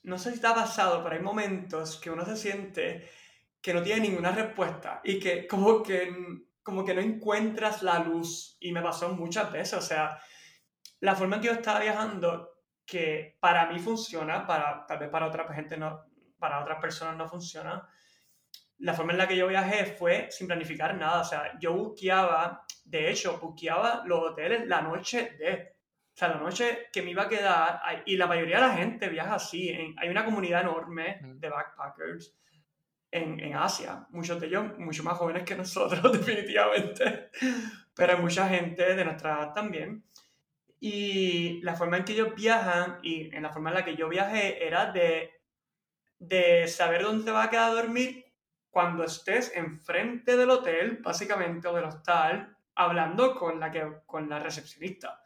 no sé si está pasado, pero hay momentos que uno se siente que no tiene ninguna respuesta y que como que, como que no encuentras la luz. Y me pasó muchas veces, o sea, la forma en que yo estaba viajando, que para mí funciona, para, tal vez para otra gente no, para otras personas no funciona, la forma en la que yo viajé fue sin planificar nada, o sea, yo busqueaba, de hecho, busqueaba los hoteles la noche de, o sea, la noche que me iba a quedar, y la mayoría de la gente viaja así, hay una comunidad enorme de backpackers en, en, Asia, muchos de ellos mucho más jóvenes que nosotros, definitivamente, pero hay mucha gente de nuestra edad también. Y la forma en que ellos viajan y en la forma en la que yo viajé era de, de saber dónde te vas a quedar a dormir cuando estés enfrente del hotel, básicamente, o del hostal, hablando con la, que, con la recepcionista.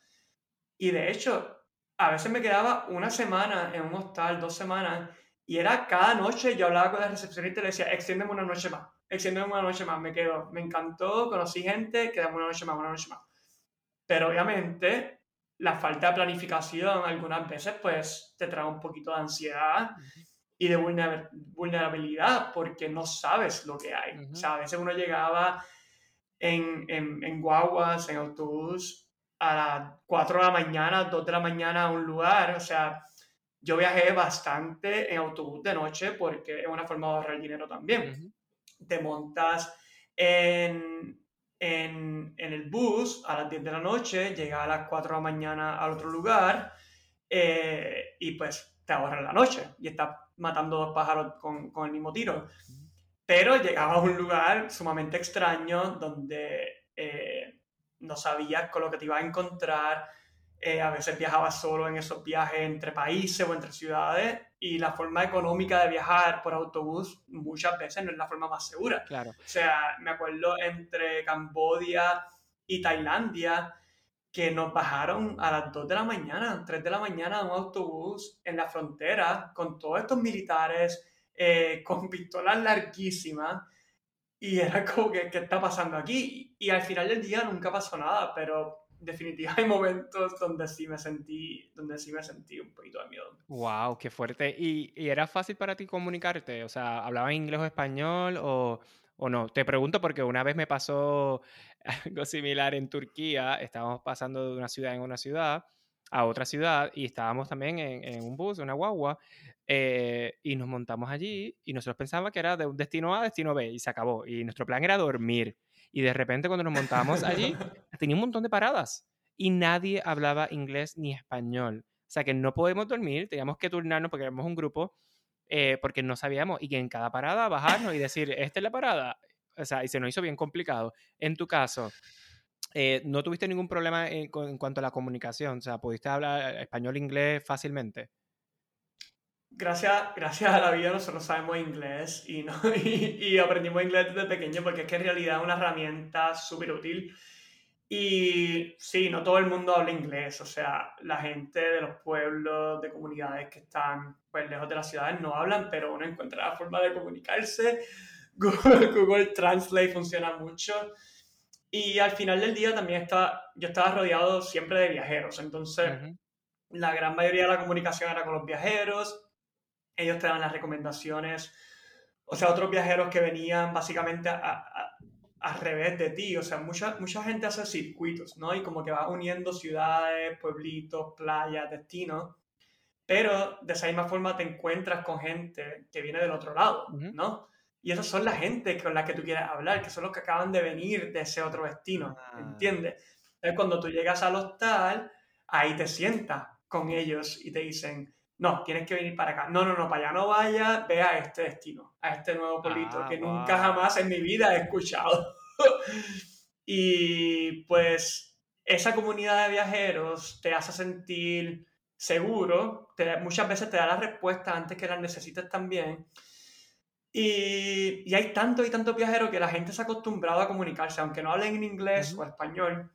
Y de hecho, a veces me quedaba una semana en un hostal, dos semanas, y era cada noche yo hablaba con la recepcionista y le decía, extiéndeme una noche más, extiéndeme una noche más, me quedo, me encantó, conocí gente, quedamos una noche más, una noche más. Pero obviamente la falta de planificación algunas veces pues te trae un poquito de ansiedad y de vulnerabilidad porque no sabes lo que hay. O sea, a veces uno llegaba en, en, en guaguas, en autobús, a las 4 de la mañana, 2 de la mañana a un lugar. O sea, yo viajé bastante en autobús de noche porque es una forma de ahorrar dinero también. Te montas en, en, en, el bus a las 10 de la noche, llegas a las 4 de la mañana al otro lugar eh, y pues te ahorras la noche y estás matando dos pájaros con, con el mismo tiro. Pero llegaba a un lugar sumamente extraño donde eh, no sabías con lo que te ibas a encontrar. Eh, a veces viajaba solo en esos viajes entre países o entre ciudades y la forma económica de viajar por autobús muchas veces no es la forma más segura. Claro. O sea, me acuerdo entre Cambodia y Tailandia que nos bajaron a las 2 de la mañana, 3 de la mañana de un autobús en la frontera con todos estos militares eh, con pistolas larguísimas y era como que, ¿qué está pasando aquí? Y al final del día nunca pasó nada, pero definitivamente hay momentos donde sí me sentí, donde sí me sentí un poquito de miedo. Wow, qué fuerte. ¿Y, y era fácil para ti comunicarte? O sea, ¿hablabas inglés o español o, o no? Te pregunto porque una vez me pasó algo similar en Turquía. Estábamos pasando de una ciudad en una ciudad a otra ciudad y estábamos también en, en un bus, una guagua, eh, y nos montamos allí y nosotros pensábamos que era de un destino A a destino B y se acabó. Y nuestro plan era dormir. Y de repente cuando nos montábamos allí, tenía un montón de paradas y nadie hablaba inglés ni español. O sea que no podemos dormir, teníamos que turnarnos porque éramos un grupo, eh, porque no sabíamos. Y que en cada parada bajarnos y decir, esta es la parada. O sea, y se nos hizo bien complicado. En tu caso, eh, ¿no tuviste ningún problema en, cuanto a la comunicación? O sea, ¿pudiste hablar español, inglés fácilmente? Gracias, gracias a la vida nosotros sabemos inglés y, no, y, aprendimos inglés desde pequeño porque es que en realidad es una herramienta súper útil. Y sí, no todo el mundo habla inglés, o sea, la gente de los pueblos, de comunidades que están pues lejos de las ciudades no hablan, pero uno encuentra la forma de comunicarse. Google Translate funciona mucho. Y al final del día también está, yo estaba rodeado siempre de viajeros, entonces uh -huh. la gran mayoría de la comunicación era con los viajeros, ellos te dan las recomendaciones, o sea, otros viajeros que venían básicamente a, a, al revés de ti, o sea, mucha, mucha gente hace circuitos, ¿no? Y como que va uniendo ciudades, pueblitos, playas, destinos, pero de esa misma forma te encuentras con gente que viene del otro lado, uh -huh. Y esas son la gente con la que tú quieres hablar, que son los que acaban de venir de ese otro destino, ah. ¿entiendes? Entonces, cuando tú llegas al hostal, ahí te sientas con ellos y te dicen, no, tienes que venir para acá. No, no, no, para allá no vayas, ve a este destino, a este nuevo pueblito ah, que wow. nunca jamás en mi vida he escuchado. y pues esa comunidad de viajeros te hace sentir seguro, te, muchas veces te da la respuesta antes que las necesites también. Y, y, hay tanto y tanto viajeros que la gente se ha acostumbrado a comunicarse, aunque no hablen en inglés uh -huh. o español,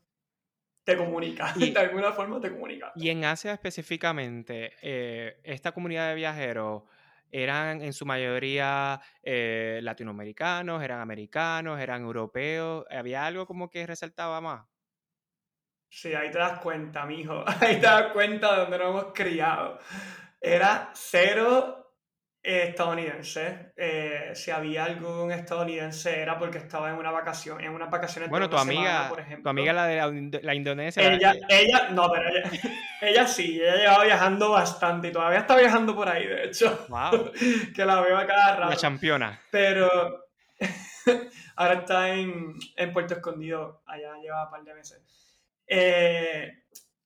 te comunica, y, de alguna forma te comunica. Y en Asia específicamente, eh, esta comunidad de viajeros eran en su mayoría eh, latinoamericanos, eran americanos, eran europeos, ¿había algo como que resaltaba más? Sí, ahí te das cuenta, mijo, ahí te das cuenta de donde nos hemos criado. Era cero estadounidense. Eh, si había algún estadounidense era porque estaba en una vacación, en unas vacaciones. Bueno, tu amiga, semana, por ejemplo. tu amiga la de la, Indonesia. Ella, la... ella, no, pero ella, ella sí, ella llevaba viajando bastante y todavía está viajando por ahí, de hecho. Wow. que la veo a cada rato. La campeona. Pero ahora está en, en Puerto Escondido, allá lleva un par de meses. Eh,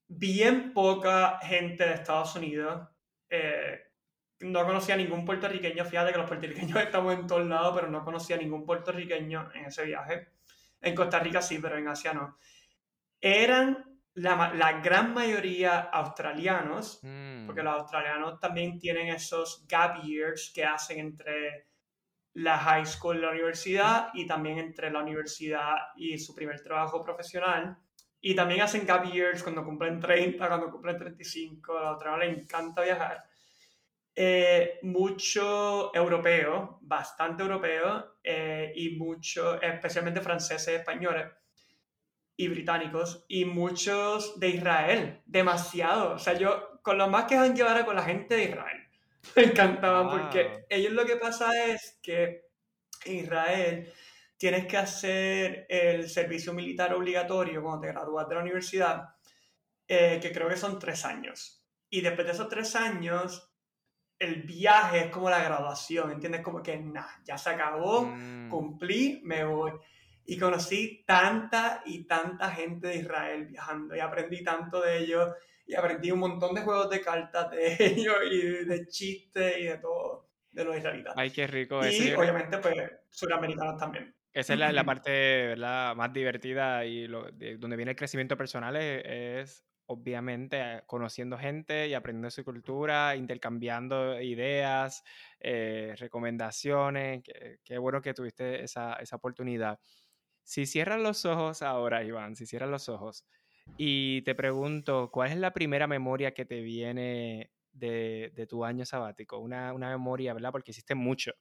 bien poca gente de Estados Unidos. Eh, no conocía ningún puertorriqueño, fíjate que los puertorriqueños estamos en todos lados, pero no conocía ningún puertorriqueño en ese viaje. En Costa Rica sí, pero en Asia no. Eran la, la gran mayoría australianos, mm. porque los australianos también tienen esos gap years que hacen entre la high school y la universidad y también entre la universidad y su primer trabajo profesional. Y también hacen gap years cuando cumplen 30, cuando cumplen 35. A los australianos les encanta viajar eh, mucho europeo, bastante europeo, eh, y mucho, especialmente franceses, españoles y británicos, y muchos de Israel, demasiado. O sea, yo con lo más que han llevado con la gente de Israel. Me encantaban wow. porque ellos lo que pasa es que en Israel tienes que hacer el servicio militar obligatorio cuando te gradúas de la universidad, eh, que creo que son tres años. Y después de esos tres años, el viaje es como la graduación, ¿entiendes? Como que, nada, ya se acabó, mm. cumplí, me voy. Y conocí tanta y tanta gente de Israel viajando y aprendí tanto de ellos y aprendí un montón de juegos de cartas de ellos y de chistes y de todo de los israelitas. Ay, qué rico. Y ese obviamente, pues, suramericanos también. Esa es la, la parte ¿verdad? más divertida y lo, de, donde viene el crecimiento personal es, es obviamente eh, conociendo gente y aprendiendo su cultura, intercambiando ideas, eh, recomendaciones. Qué, bueno que tuviste esa, esa, oportunidad. Si cierras los ojos ahora, Iván, si cierras los ojos Y te pregunto, ¿cuál es la primera memoria que te viene de, tu año sabático? Una, memoria, ¿verdad? Porque hiciste mucho,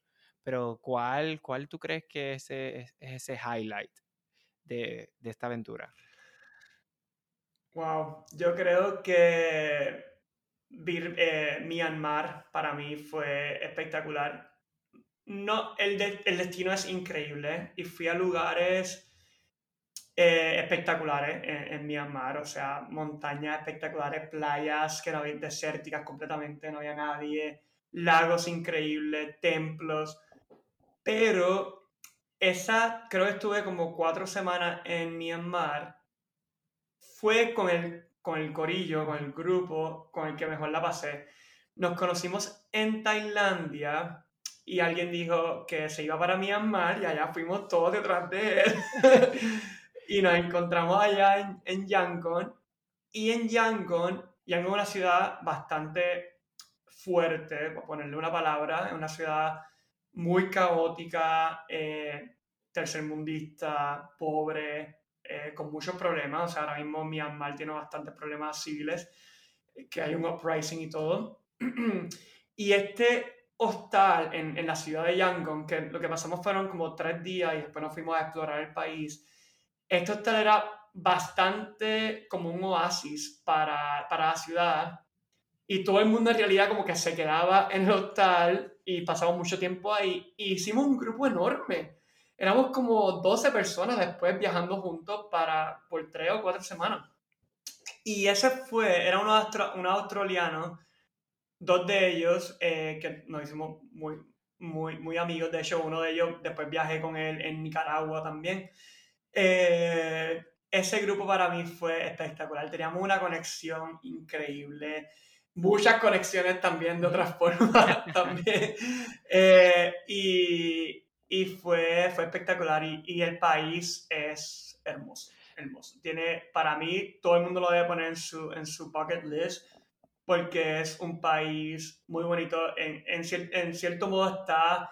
pero ¿cuál, cuál tú crees que ese, es ese highlight de, esta aventura? Wow, yo creo que eh, Myanmar para mí fue espectacular. No, el, el destino es increíble y fui a lugares eh, espectaculares en, Myanmar, o sea, montañas espectaculares, playas que no había desérticas completamente, no había nadie, lagos increíbles, templos, pero esa, creo que estuve como cuatro semanas en Myanmar, fue con el, con el corillo, con el grupo con el que mejor la pasé. Nos conocimos en Tailandia y alguien dijo que se iba para Myanmar y allá fuimos todos detrás de él. y nos encontramos allá en, en Yangon. Y en Yangon, Yangon es una ciudad bastante fuerte, por ponerle una palabra, es una ciudad muy caótica, eh, tercermundista, pobre, eh, con muchos problemas. O sea, ahora mismo Myanmar tiene bastantes problemas civiles, que hay un uprising y todo. y este hostal en, en, la ciudad de Yangon, que lo que pasamos fueron como tres días y después nos fuimos a explorar el país, este hostal era bastante como un oasis para, para la ciudad y todo el mundo en realidad como que se quedaba en el hostal y pasamos mucho tiempo ahí. Y hicimos un grupo enorme. Éramos como 12 personas después viajando juntos para por tres o cuatro semanas. Y ese fue, era unos, un australianos, dos de ellos eh, que nos hicimos muy, muy, muy amigos. De hecho, uno de ellos después viajé con él en Nicaragua también. Eh, ese grupo para mí fue espectacular. Teníamos una conexión increíble, muchas conexiones también de otras formas también. Eh, y, y, fue, fue espectacular. Y, y, el país es hermoso, hermoso. Tiene, para mí, todo el mundo lo debe poner en su, en su bucket list porque es un país muy bonito. En, en, en cierto modo está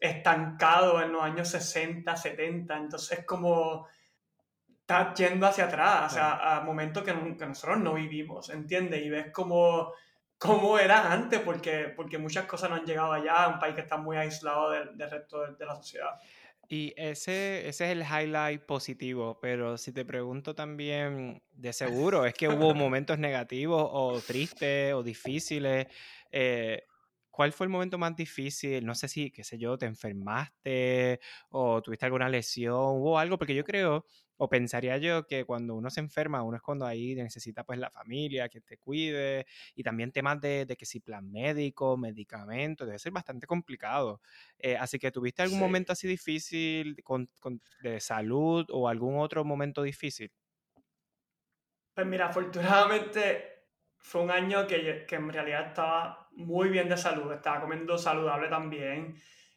estancado en los años 60, 70, entonces como está yendo hacia atrás, o sea, a momentos que, nosotros no vivimos, ¿entiendes? Y ves cómo, cómo era antes, porque, porque muchas cosas no han llegado allá, un país que está muy aislado del, resto de, la sociedad. Y ese, ese es el highlight positivo, pero si te pregunto también, de seguro, es que hubo momentos negativos o tristes o difíciles. Eh, ¿Cuál fue el momento más difícil? No sé si, qué sé yo, te enfermaste o tuviste alguna lesión, o algo, porque yo creo, o pensaría yo, que cuando uno se enferma, uno es cuando ahí necesita pues la familia, que te cuide, y también temas de, que si plan médico, medicamento, debe ser bastante complicado. Eh, así que tuviste algún momento así difícil de salud o algún otro momento difícil. Pues mira, afortunadamente fue un año que, que, en realidad estaba muy bien de salud, estaba comiendo saludable también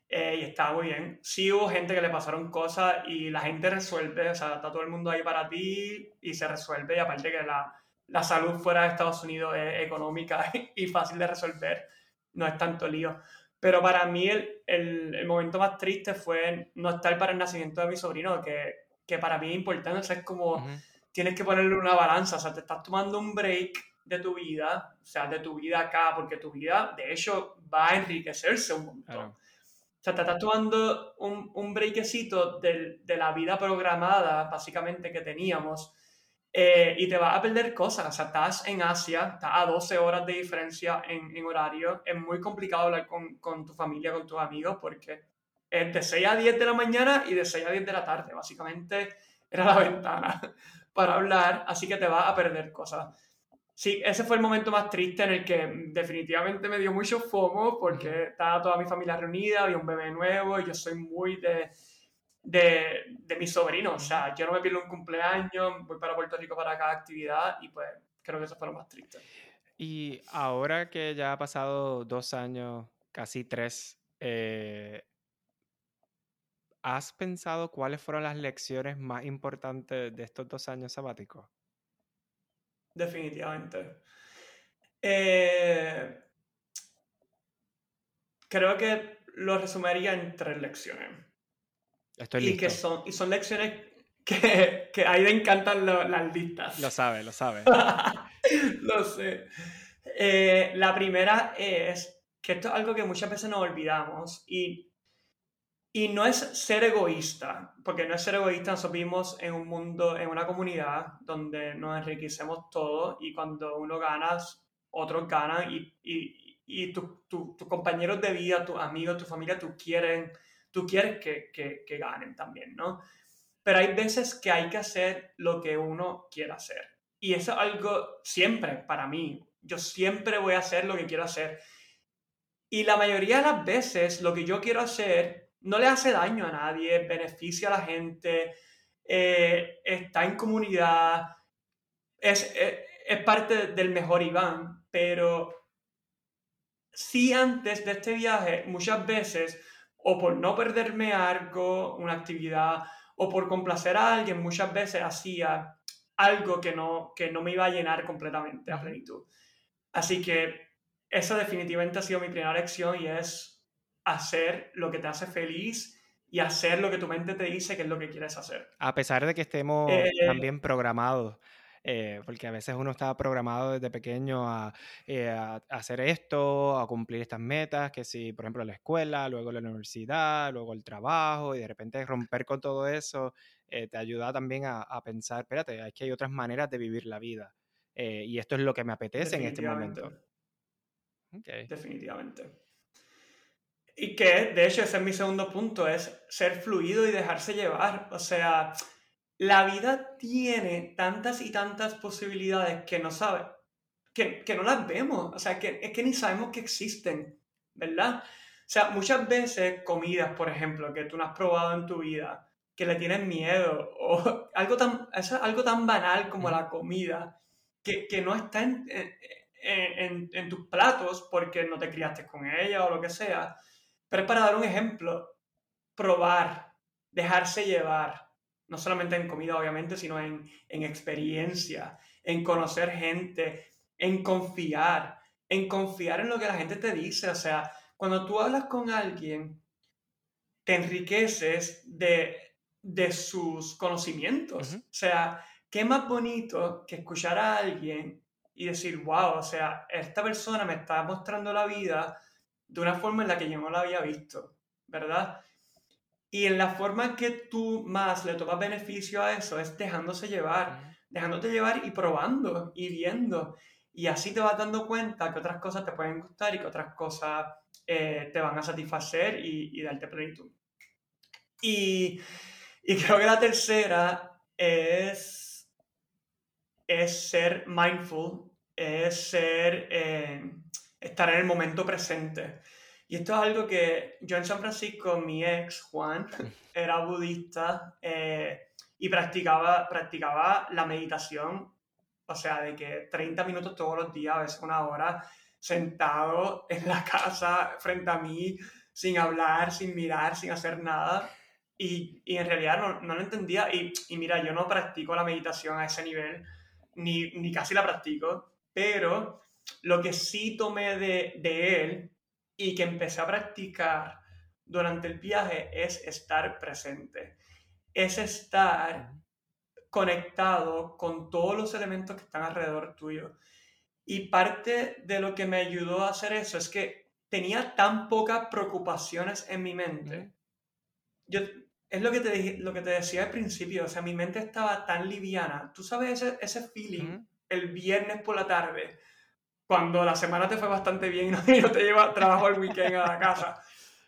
eh, y estaba muy bien. Sí hubo gente que le pasaron cosas y la gente resuelve, o sea, está todo el mundo ahí para ti y se resuelve y aparte que la, la salud fuera de Estados Unidos es económica y fácil de resolver, no es tanto lío. Pero para mí el, el, el momento más triste fue no estar para el nacimiento de mi sobrino, que, que para mí es importante, o sea, es como... Tienes que ponerle una balanza, o sea, te estás tomando un break de tu vida, o sea, de tu vida acá, porque tu vida, de hecho, va a enriquecerse un montón. O sea, te estás tomando un, un breakcito de, de, la vida programada, básicamente, que teníamos, eh, y te vas a perder cosas. O sea, estás en Asia, estás a 12 horas de diferencia en, en horario, es muy complicado hablar con, con, tu familia, con tus amigos, porque es de 6 a 10 de la mañana y de 6 a 10 de la tarde, básicamente era la ventana para hablar, así que te vas a perder cosas sí, ese fue el momento más triste en el que definitivamente me dio mucho fomo porque estaba toda mi familia reunida, había un bebé nuevo y yo soy muy de, de, de mis sobrinos. O sea, yo no me pierdo un cumpleaños, voy para Puerto Rico para cada actividad y pues creo que eso fue lo más triste. Y ahora que ya ha pasado dos años, casi tres, eh, ¿has pensado cuáles fueron las lecciones más importantes de estos dos años sabáticos? Definitivamente. Eh, creo que lo resumiría en tres lecciones. Estoy listo. Y, que son, y son lecciones que, que a le encantan las listas. Lo sabe, lo sabe. lo sé. Eh, la primera es que esto es algo que muchas veces nos olvidamos y, y no es ser egoísta, porque no es ser egoísta, nosotros vivimos en un mundo, en una comunidad donde nos enriquecemos todos y cuando uno gana, otros ganan y, y, y tus compañeros de vida, tus amigos, tu familia, tú, quieren, tú quieres que, que, que ganen también, ¿no? Pero hay veces que hay que hacer lo que uno quiera hacer. Y eso es algo siempre para mí. Yo siempre voy a hacer lo que quiero hacer. Y la mayoría de las veces lo que yo quiero hacer no le hace daño a nadie, beneficia a la gente, eh, está en comunidad, es, es, es, parte del mejor Iván, pero sí antes de este viaje, muchas veces, o por no perderme algo, una actividad, o por complacer a alguien, muchas veces hacía algo que no, que no me iba a llenar completamente a plenitud. Así que esa definitivamente ha sido mi primera lección y es hacer lo que te hace feliz y hacer lo que tu mente te dice que es lo que quieres hacer. A pesar de que estemos eh, también programados. Eh, porque a veces uno está programado desde pequeño eh, a, a, hacer esto, a cumplir estas metas, que si, por ejemplo, la escuela, luego la universidad, luego el trabajo, y de repente romper con todo eso eh, te ayuda también a, a, pensar, espérate, es que hay otras maneras de vivir la vida. Eh, y esto es lo que me apetece en este momento. Okay. Definitivamente. Y que, de hecho, ese es mi segundo punto, es ser fluido y dejarse llevar. O sea, la vida tiene tantas y tantas posibilidades que no sabe, que, que no las vemos. O sea, que es que ni sabemos que existen, ¿verdad? O sea, muchas veces comidas, por ejemplo, que tú no has probado en tu vida, que le tienes miedo, o algo tan, es algo tan banal como la comida, que, que no está en, en, en, tus platos porque no te criaste con ella o lo que sea. Pero es para dar un ejemplo, probar, dejarse llevar, no solamente en comida obviamente, sino en, en experiencia, en conocer gente, en confiar, en confiar en lo que la gente te dice. O sea, cuando tú hablas con alguien, te enriqueces de, de sus conocimientos. Uh -huh. O sea, qué más bonito que escuchar a alguien y decir, wow, o sea, esta persona me está mostrando la vida de una forma en la que yo no la había visto, ¿verdad? Y en la forma que tú más le tomas beneficio a eso es dejándose llevar, dejándote llevar y probando y viendo. Y así te vas dando cuenta que otras cosas te pueden gustar y que otras cosas eh, te van a satisfacer y, y darte plenitud. Y y creo que la tercera es, es ser mindful, es ser, eh, estar en el momento presente. Y esto es algo que yo en San Francisco, mi ex, Juan, era budista eh, y practicaba, practicaba la meditación, o sea, de que 30 minutos todos los días, a veces una hora, sentado en la casa frente a mí, sin hablar, sin mirar, sin hacer nada. Y, y, en realidad no, no lo entendía. Y, y, mira, yo no practico la meditación a ese nivel, ni, ni casi la practico, pero lo que sí tomé de, de él y que empecé a practicar durante el viaje es estar presente. Es estar conectado con todos los elementos que están alrededor tuyo. Y parte de lo que me ayudó a hacer eso es que tenía tan pocas preocupaciones en mi mente. Yo es lo que, te dije, lo que te decía al principio, o sea, mi mente estaba tan liviana. Tú sabes ese, ese feeling el viernes por la tarde, cuando la semana te fue bastante bien y no, y no te lleva trabajo el weekend a la casa.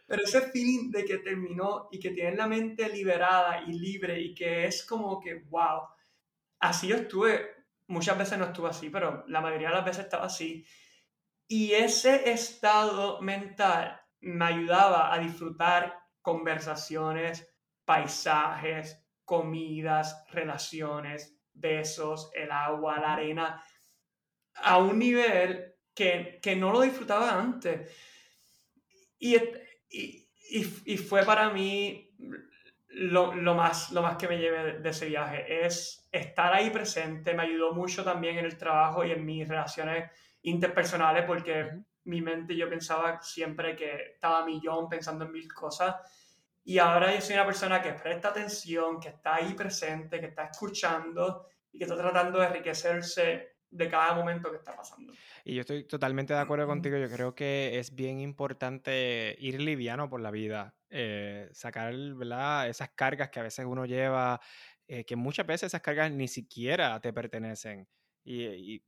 Pero ese feeling de que terminó y que tienes la mente liberada y libre y que es como que, wow, así yo estuve, muchas veces no estuve así, pero la mayoría de las veces estaba así. Y ese estado mental me ayudaba a disfrutar conversaciones, paisajes, comidas, relaciones, besos, el agua, la arena, a un nivel que, que no lo disfrutaba antes. Y, y, y, fue para mí lo, lo, más, lo más que me llevé de ese viaje, es estar ahí presente, me ayudó mucho también en el trabajo y en mis relaciones interpersonales porque mi mente yo pensaba siempre que estaba a millón pensando en mil cosas. Y ahora yo soy una persona que presta atención, que está ahí presente, que está escuchando y que está tratando de enriquecerse de cada momento que está pasando. Y yo estoy totalmente de acuerdo contigo. Yo creo que es bien importante ir liviano por la vida, eh, sacar ¿verdad? esas cargas que a veces uno lleva, eh, que muchas veces esas cargas ni siquiera te pertenecen. Y,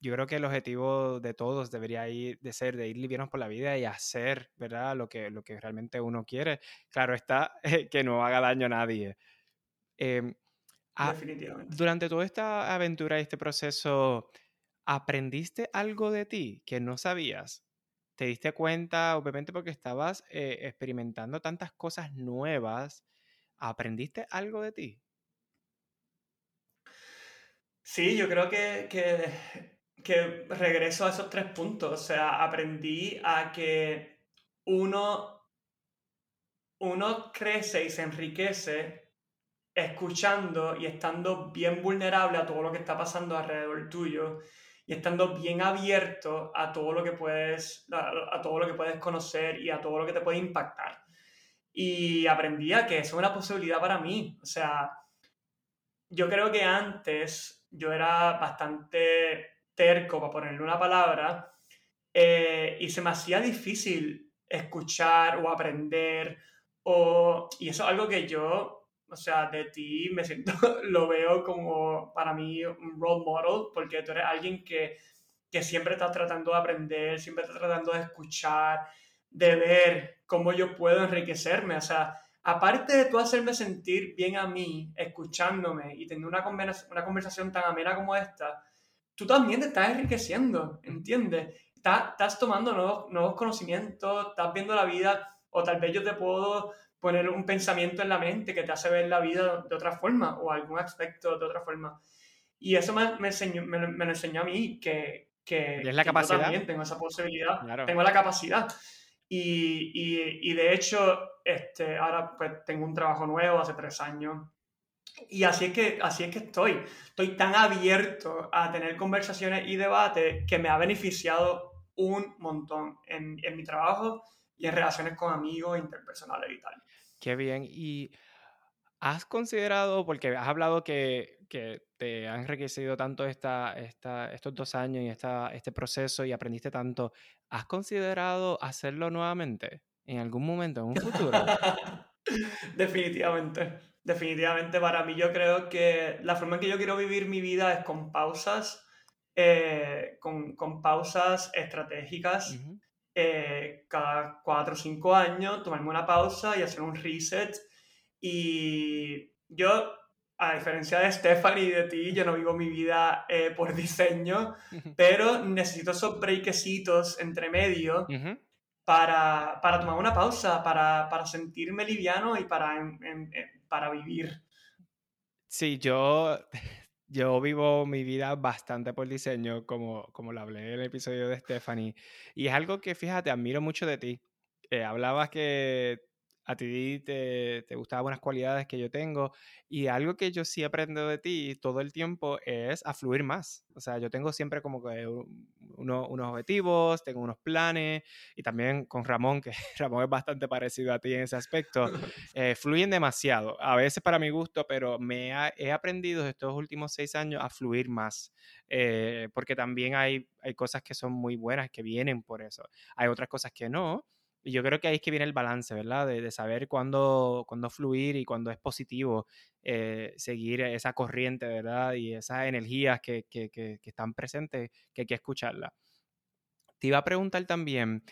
yo creo que el objetivo de todos debería ir, de ser de ir livianos por la vida y hacer, ¿verdad? Lo que, lo que realmente uno quiere. Claro está, que no haga daño a nadie. Em, Definitivamente. Durante toda esta aventura y este proceso, ¿aprendiste algo de ti que no sabías? ¿Te diste cuenta, obviamente porque estabas eh, experimentando tantas cosas nuevas? ¿Aprendiste algo de ti? Sí, yo creo que, que, regreso a esos tres puntos. O sea, aprendí a que uno, uno crece y se enriquece escuchando y estando bien vulnerable a todo lo que está pasando alrededor tuyo y estando bien abierto a todo lo que puedes, a, todo lo que puedes conocer y a todo lo que te puede impactar. Y aprendí a que eso es una posibilidad para mí. O sea, yo creo que antes yo era bastante terco, para ponerle una palabra, eh, y se me hacía difícil escuchar o aprender, o, y eso es algo que yo, o sea, de ti me siento, lo veo como para mí un role model, porque tú eres alguien que, que siempre está tratando de aprender, siempre está tratando de escuchar, de ver cómo yo puedo enriquecerme, o sea, aparte de tú hacerme sentir bien a mí, escuchándome y teniendo una, una conversación tan amena como esta, tú también te estás enriqueciendo, ¿entiendes? Estás, tomando nuevos, nuevos conocimientos, estás viendo la vida, o tal vez yo te puedo poner un pensamiento en la mente que te hace ver la vida de otra forma, o algún aspecto de otra forma. Y eso me, me, enseñó, me, lo enseñó a mí, que, que, la capacidad? también tengo esa posibilidad, tengo la capacidad. Y, y, y, de hecho, este, ahora pues tengo un trabajo nuevo hace tres años. Y así es, que, así es que estoy. Estoy tan abierto a tener conversaciones y debates que me ha beneficiado un montón en, en mi trabajo y en relaciones con amigos interpersonales y tal. Qué bien. Y ¿Has considerado, porque has hablado que, que te han enriquecido tanto esta, esta, estos dos años y esta, este proceso y aprendiste tanto, ¿has considerado hacerlo nuevamente en algún momento, en un futuro? definitivamente, definitivamente para mí yo creo que la forma en que yo quiero vivir mi vida es con pausas, eh, con, con, pausas estratégicas. Eh, cada cuatro o cinco años, tomarme una pausa y hacer un reset. Y yo, a diferencia de Stephanie y de ti, yo no vivo mi vida eh, por diseño, pero necesito esos breakecitos entre medio para, para, tomar una pausa, para, para sentirme liviano y para, para vivir. Sí, yo, yo vivo mi vida bastante por diseño, como, como lo hablé en el episodio de Stephanie. Y es algo que, fíjate, admiro mucho de ti. Eh, hablabas que a ti te, te gustaban unas cualidades que yo tengo y algo que yo sí aprendo de ti todo el tiempo es a fluir más. O sea, yo tengo siempre como que unos objetivos, tengo unos planes y también con Ramón, que Ramón es bastante parecido a ti en ese aspecto, eh, fluyen demasiado. A veces para mi gusto, pero me he aprendido estos últimos seis años a fluir más. Eh, porque también hay, hay cosas que son muy buenas que vienen por eso. Hay otras cosas que no, y yo creo que ahí es que viene el balance, ¿verdad? De, saber cuándo, cuándo, fluir y cuándo es positivo eh, seguir esa corriente, ¿verdad? Y esas energías que, que, que, están presentes, que hay que escucharlas. Te iba a preguntar también,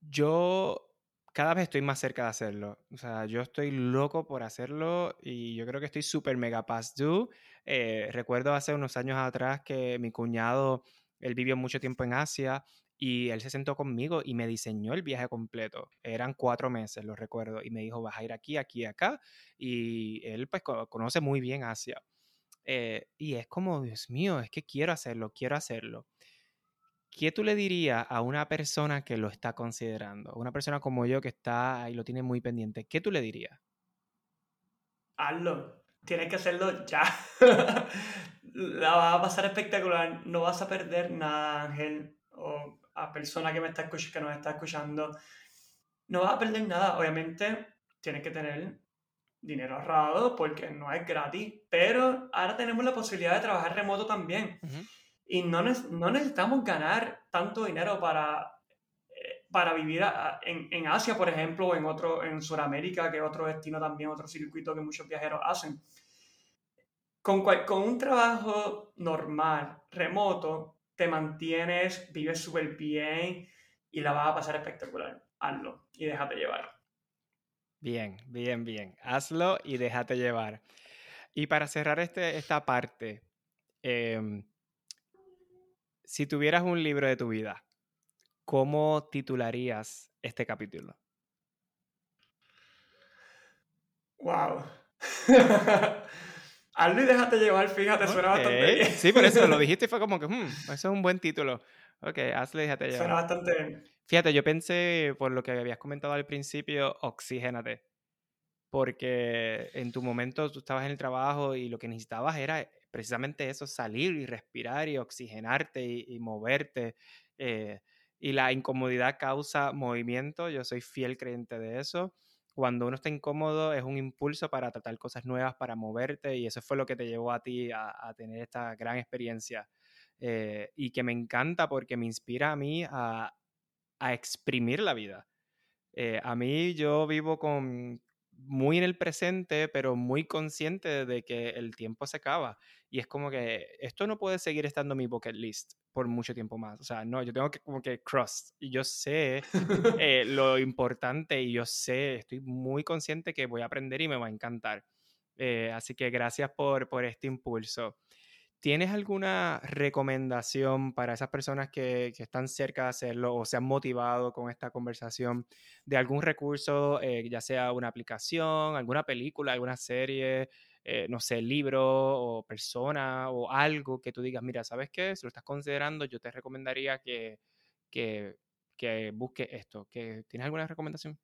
yo cada vez estoy más cerca de hacerlo. O sea, yo estoy loco por hacerlo y yo creo que estoy súper mega past due. Eh, recuerdo hace unos años atrás que mi cuñado, él vivió mucho tiempo en Asia y él se sentó conmigo y me diseñó el viaje completo. Eran cuatro meses, lo recuerdo. Y me dijo, vas a ir aquí, aquí, acá. Y él pues conoce muy bien Asia. Eh, y es como, Dios mío, es que quiero hacerlo, quiero hacerlo. ¿Qué tú le dirías a una persona que lo está considerando? Una persona como yo que está y lo tiene muy pendiente. ¿Qué tú le dirías? Hazlo. Tienes que hacerlo ya. La a pasar espectacular. No vas a perder nada, Ángel. A persona que me está escuchando, que nos está escuchando, no vas a perder nada. Obviamente, tienes que tener dinero ahorrado porque no es gratis, pero ahora tenemos la posibilidad de trabajar remoto también. Y no, no, necesitamos ganar tanto dinero para, eh, para vivir en, en, Asia, por ejemplo, o en, otro, en Sudamérica, que es otro destino también, otro circuito que muchos viajeros hacen. Con, con un trabajo normal, remoto, te mantienes, vives súper bien y la vas a pasar espectacular. Hazlo y déjate llevar. Bien, bien, bien. Hazlo y déjate llevar. Y para cerrar este, esta parte, em, si tuvieras un libro de tu vida, ¿cómo titularías este capítulo? Wow. Hazlo y déjate llevar, fíjate, suena bastante bien. Sí, por eso lo dijiste y fue como que, hmm, eso es un buen título. Ok, hazlo y déjate llevar. Suena bastante bien. Fíjate, yo pensé, por lo que habías comentado al principio, oxigénate. Porque en tu momento tú estabas en el trabajo y lo que necesitabas era precisamente eso, salir y respirar y oxigenarte y, moverte. Eh, y la incomodidad causa movimiento, yo soy fiel creyente de eso. Cuando uno está incómodo es un impulso para tratar cosas nuevas, para moverte y eso fue lo que te llevó a ti a, tener esta gran experiencia. Eh, y que me encanta porque me inspira a mí a, a exprimir la vida. Eh, a mí yo vivo con muy en el presente, pero muy consciente de que el tiempo se acaba. Y es como que esto no puede seguir estando en mi bucket list por mucho tiempo más. O sea, no, yo tengo que como que cross. Y yo sé eh, lo importante y yo sé, estoy muy consciente que voy a aprender y me va a encantar. Eh, así que gracias por, por este impulso. ¿Tienes alguna recomendación para esas personas que, están cerca de hacerlo o se han motivado con esta conversación de algún recurso, eh, ya sea una aplicación, alguna película, alguna serie, eh, no sé, libro o persona o algo que tú digas, mira, ¿sabes qué? Si lo estás considerando, yo te recomendaría que, que, que busques esto. ¿Que, ¿Tienes alguna recomendación?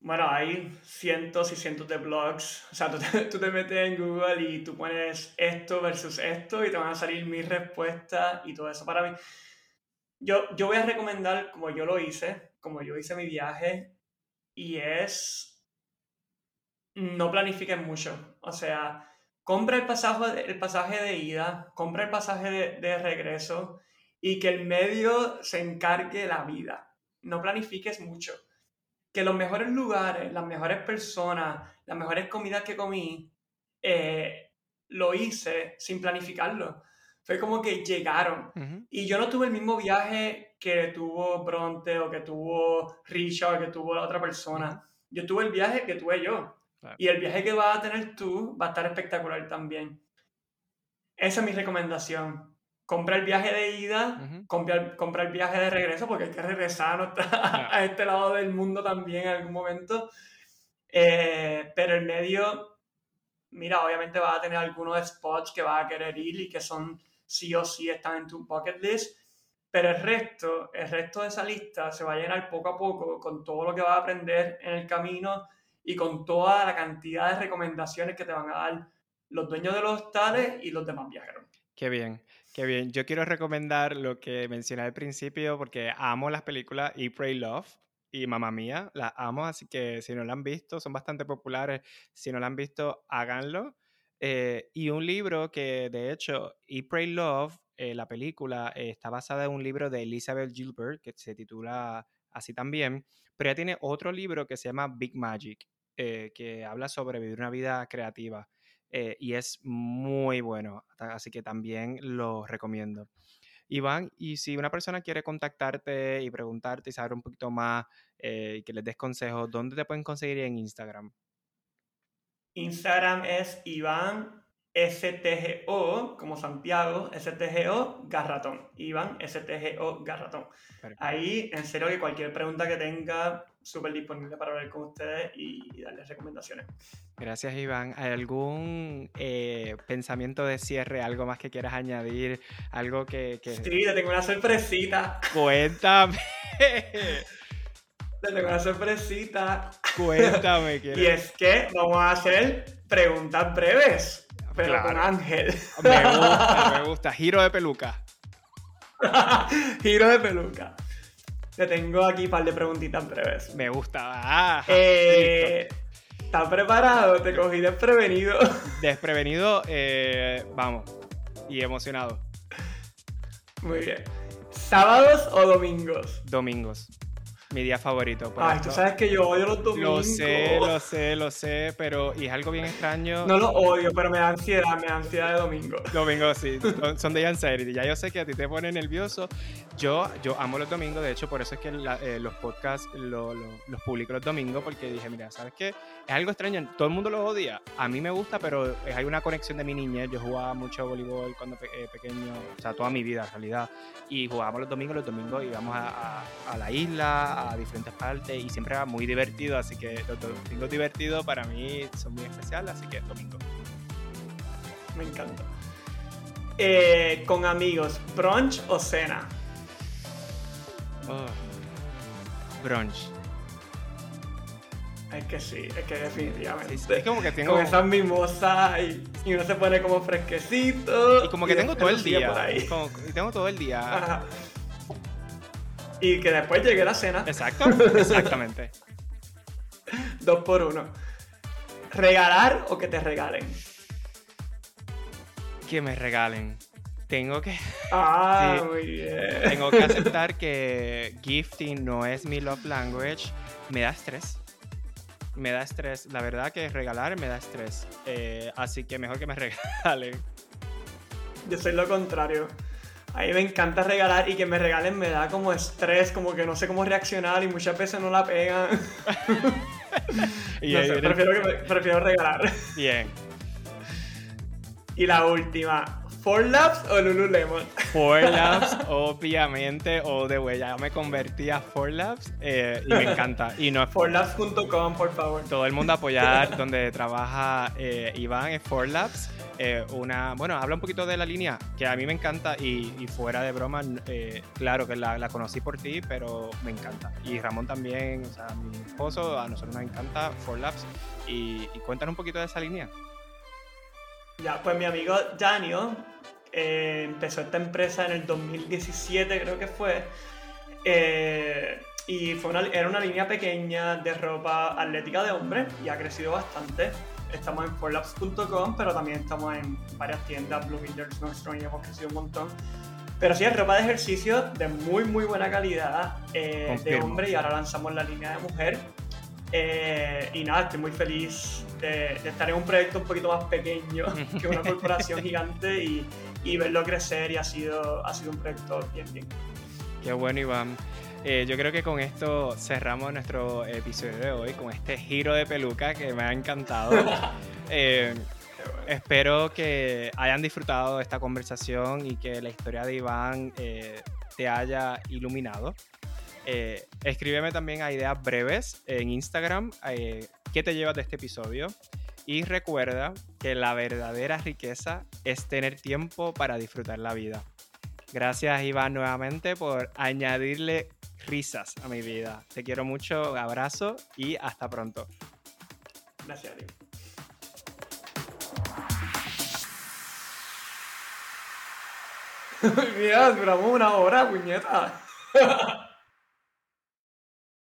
Bueno, hay cientos y cientos de blogs. O sea, tú te, metes en Google y tú pones esto versus esto y te van a salir mis respuestas y todo eso. Para mí, yo, yo voy a recomendar como yo lo hice, como yo hice mi viaje, y es no planifiquen mucho. O sea, compra el pasaje, el pasaje de ida, compra el pasaje de, de regreso y que el medio se encargue la vida. No planifiques mucho que los mejores lugares, las mejores personas, las mejores comidas que comí, eh, lo hice sin planificarlo. Fue como que llegaron. Y yo no tuve el mismo viaje que tuvo Bronte o que tuvo Richard o que tuvo la otra persona. Yo tuve el viaje que tuve yo. Y el viaje que vas a tener tú va a estar espectacular también. Esa es mi recomendación compra el viaje de ida, compra, el viaje de regreso, porque hay que regresar a este lado del mundo también en algún momento. Eh, pero el medio, mira, obviamente va a tener algunos spots que va a querer ir y que son sí o sí están en tu bucket list, pero el resto, el resto de esa lista se va a llenar poco a poco con todo lo que vas a aprender en el camino y con toda la cantidad de recomendaciones que te van a dar los dueños de los hostales y los demás viajeros. Qué bien. Qué bien. Yo quiero recomendar lo que mencioné al principio porque amo las películas Eat, Pray, Love y Mamá Mía. Las amo, así que si no la han visto, son bastante populares. Si no la han visto, háganlo. Eh, y un libro que, de hecho, Eat, Pray, Love, eh, la película, eh, está basada en un libro de Elizabeth Gilbert que se titula así también. Pero ella tiene otro libro que se llama Big Magic, que habla sobre vivir una vida creativa. Eh, y es muy bueno, así que también lo recomiendo. Iván, y si una persona quiere contactarte y preguntarte y saber un poquito más eh, y que les des consejos, ¿dónde te pueden conseguir en Instagram? Instagram es Iván STGO, como Santiago, STGO Garratón. Iván STGO Garratón. Ahí, en serio, que cualquier pregunta que tenga, súper disponible para hablar con ustedes y, darles recomendaciones. Gracias, Iván. ¿Hay algún eh, pensamiento de cierre, algo más que quieras añadir? Algo que. que... Sí, te tengo una sorpresita. Cuéntame. te tengo una sorpresita. Cuéntame. y es que vamos a hacer preguntas breves. Pero con Ángel. Me gusta, me gusta. Giro de peluca. Giro de peluca. Te tengo aquí un par de preguntitas breves. Me gusta. Ah, eh, ¿Estás preparado? Te cogí desprevenido. Desprevenido, eh, vamos. Y emocionado. Muy bien. ¿Sábados o domingos? Domingos. Mi día favorito. Ay, tú sabes que yo odio los domingos. Lo sé, lo sé, lo sé, pero. Y es algo bien extraño. No lo odio, pero me da ansiedad, me da ansiedad de domingo. Domingos, sí. son, de anxiety. Ya yo sé que a ti te pone nervioso. Yo, yo amo los domingos, de hecho, por eso es que eh, los podcasts los publico los domingos, porque dije, mira, ¿sabes qué? Es algo extraño. Todo el mundo lo odia. A mí me gusta, pero hay una conexión de mi niñez. Yo jugaba mucho voleibol cuando eh, pequeño, o sea, toda mi vida en realidad. Y jugábamos los domingos, los domingos íbamos a, a la isla a diferentes partes y siempre era muy divertido, así que los domingos divertidos para mí son muy especiales, así que domingo. Me encanta. Eh, con amigos, brunch o cena? Oh, brunch. Es que sí, es que definitivamente. es como que tengo. Con esas mimosas y, y, uno se pone como fresquecito. Y como que tengo todo el día. y tengo todo el día. Y que después llegue la cena. Exacto, exactamente. Dos por uno. ¿Regalar o que te regalen? Que me regalen. Tengo que. Ah, muy bien. Tengo que aceptar que gifting no es mi love language. Me da estrés. Me da estrés. La verdad que regalar me da estrés. Eh, así que mejor que me regalen. Yo soy lo contrario. A mí me encanta regalar y que me regalen me da como estrés, como que no sé cómo reaccionar y muchas veces no la pegan. prefiero, regalar. Bien. Y la última, ¿Four Labs o Lululemon? Four Labs, obviamente, o de way, ya me convertí a Four Labs eh, y me encanta. Y no Forlabs.com, por favor. Todo el mundo apoyar donde trabaja eh, Iván es Four Labs. Eh, una, bueno, habla un poquito de la línea que a mí me encanta y, fuera de broma, eh, claro que la, conocí por ti, pero me encanta. Y Ramón también, o sea, mi esposo, a nosotros nos encanta For Labs. Y, y cuéntanos un poquito de esa línea. Ya, pues mi amigo Daniel eh, empezó esta empresa en el 2017, creo que fue. y fue una, era una línea pequeña de ropa atlética de hombre y ha crecido bastante. Estamos en forlabs.com, pero también estamos en varias tiendas, Bloomingdale's, Nordstrom y hemos crecido un montón. Pero sí, es ropa de ejercicio de muy, muy buena calidad eh, de hombre y ahora lanzamos la línea de mujer. Eh, y nada, estoy muy feliz de, estar en un proyecto un poquito más pequeño que una corporación gigante y, y, verlo crecer y ha sido, ha sido un proyecto bien, bien. Qué bueno, Iván. Eh, yo creo que con esto cerramos nuestro episodio de hoy, con este giro de peluca que me ha encantado. Eh, espero que hayan disfrutado de esta conversación y que la historia de Iván eh, te haya iluminado. escríbeme también a ideas breves en Instagram. ¿Qué te llevas de este episodio? Y recuerda que la verdadera riqueza es tener tiempo para disfrutar la vida. Gracias Iván nuevamente por añadirle risas a mi vida. Te quiero mucho, abrazo y hasta pronto. Gracias. Mira, duramos una hora, puñeta.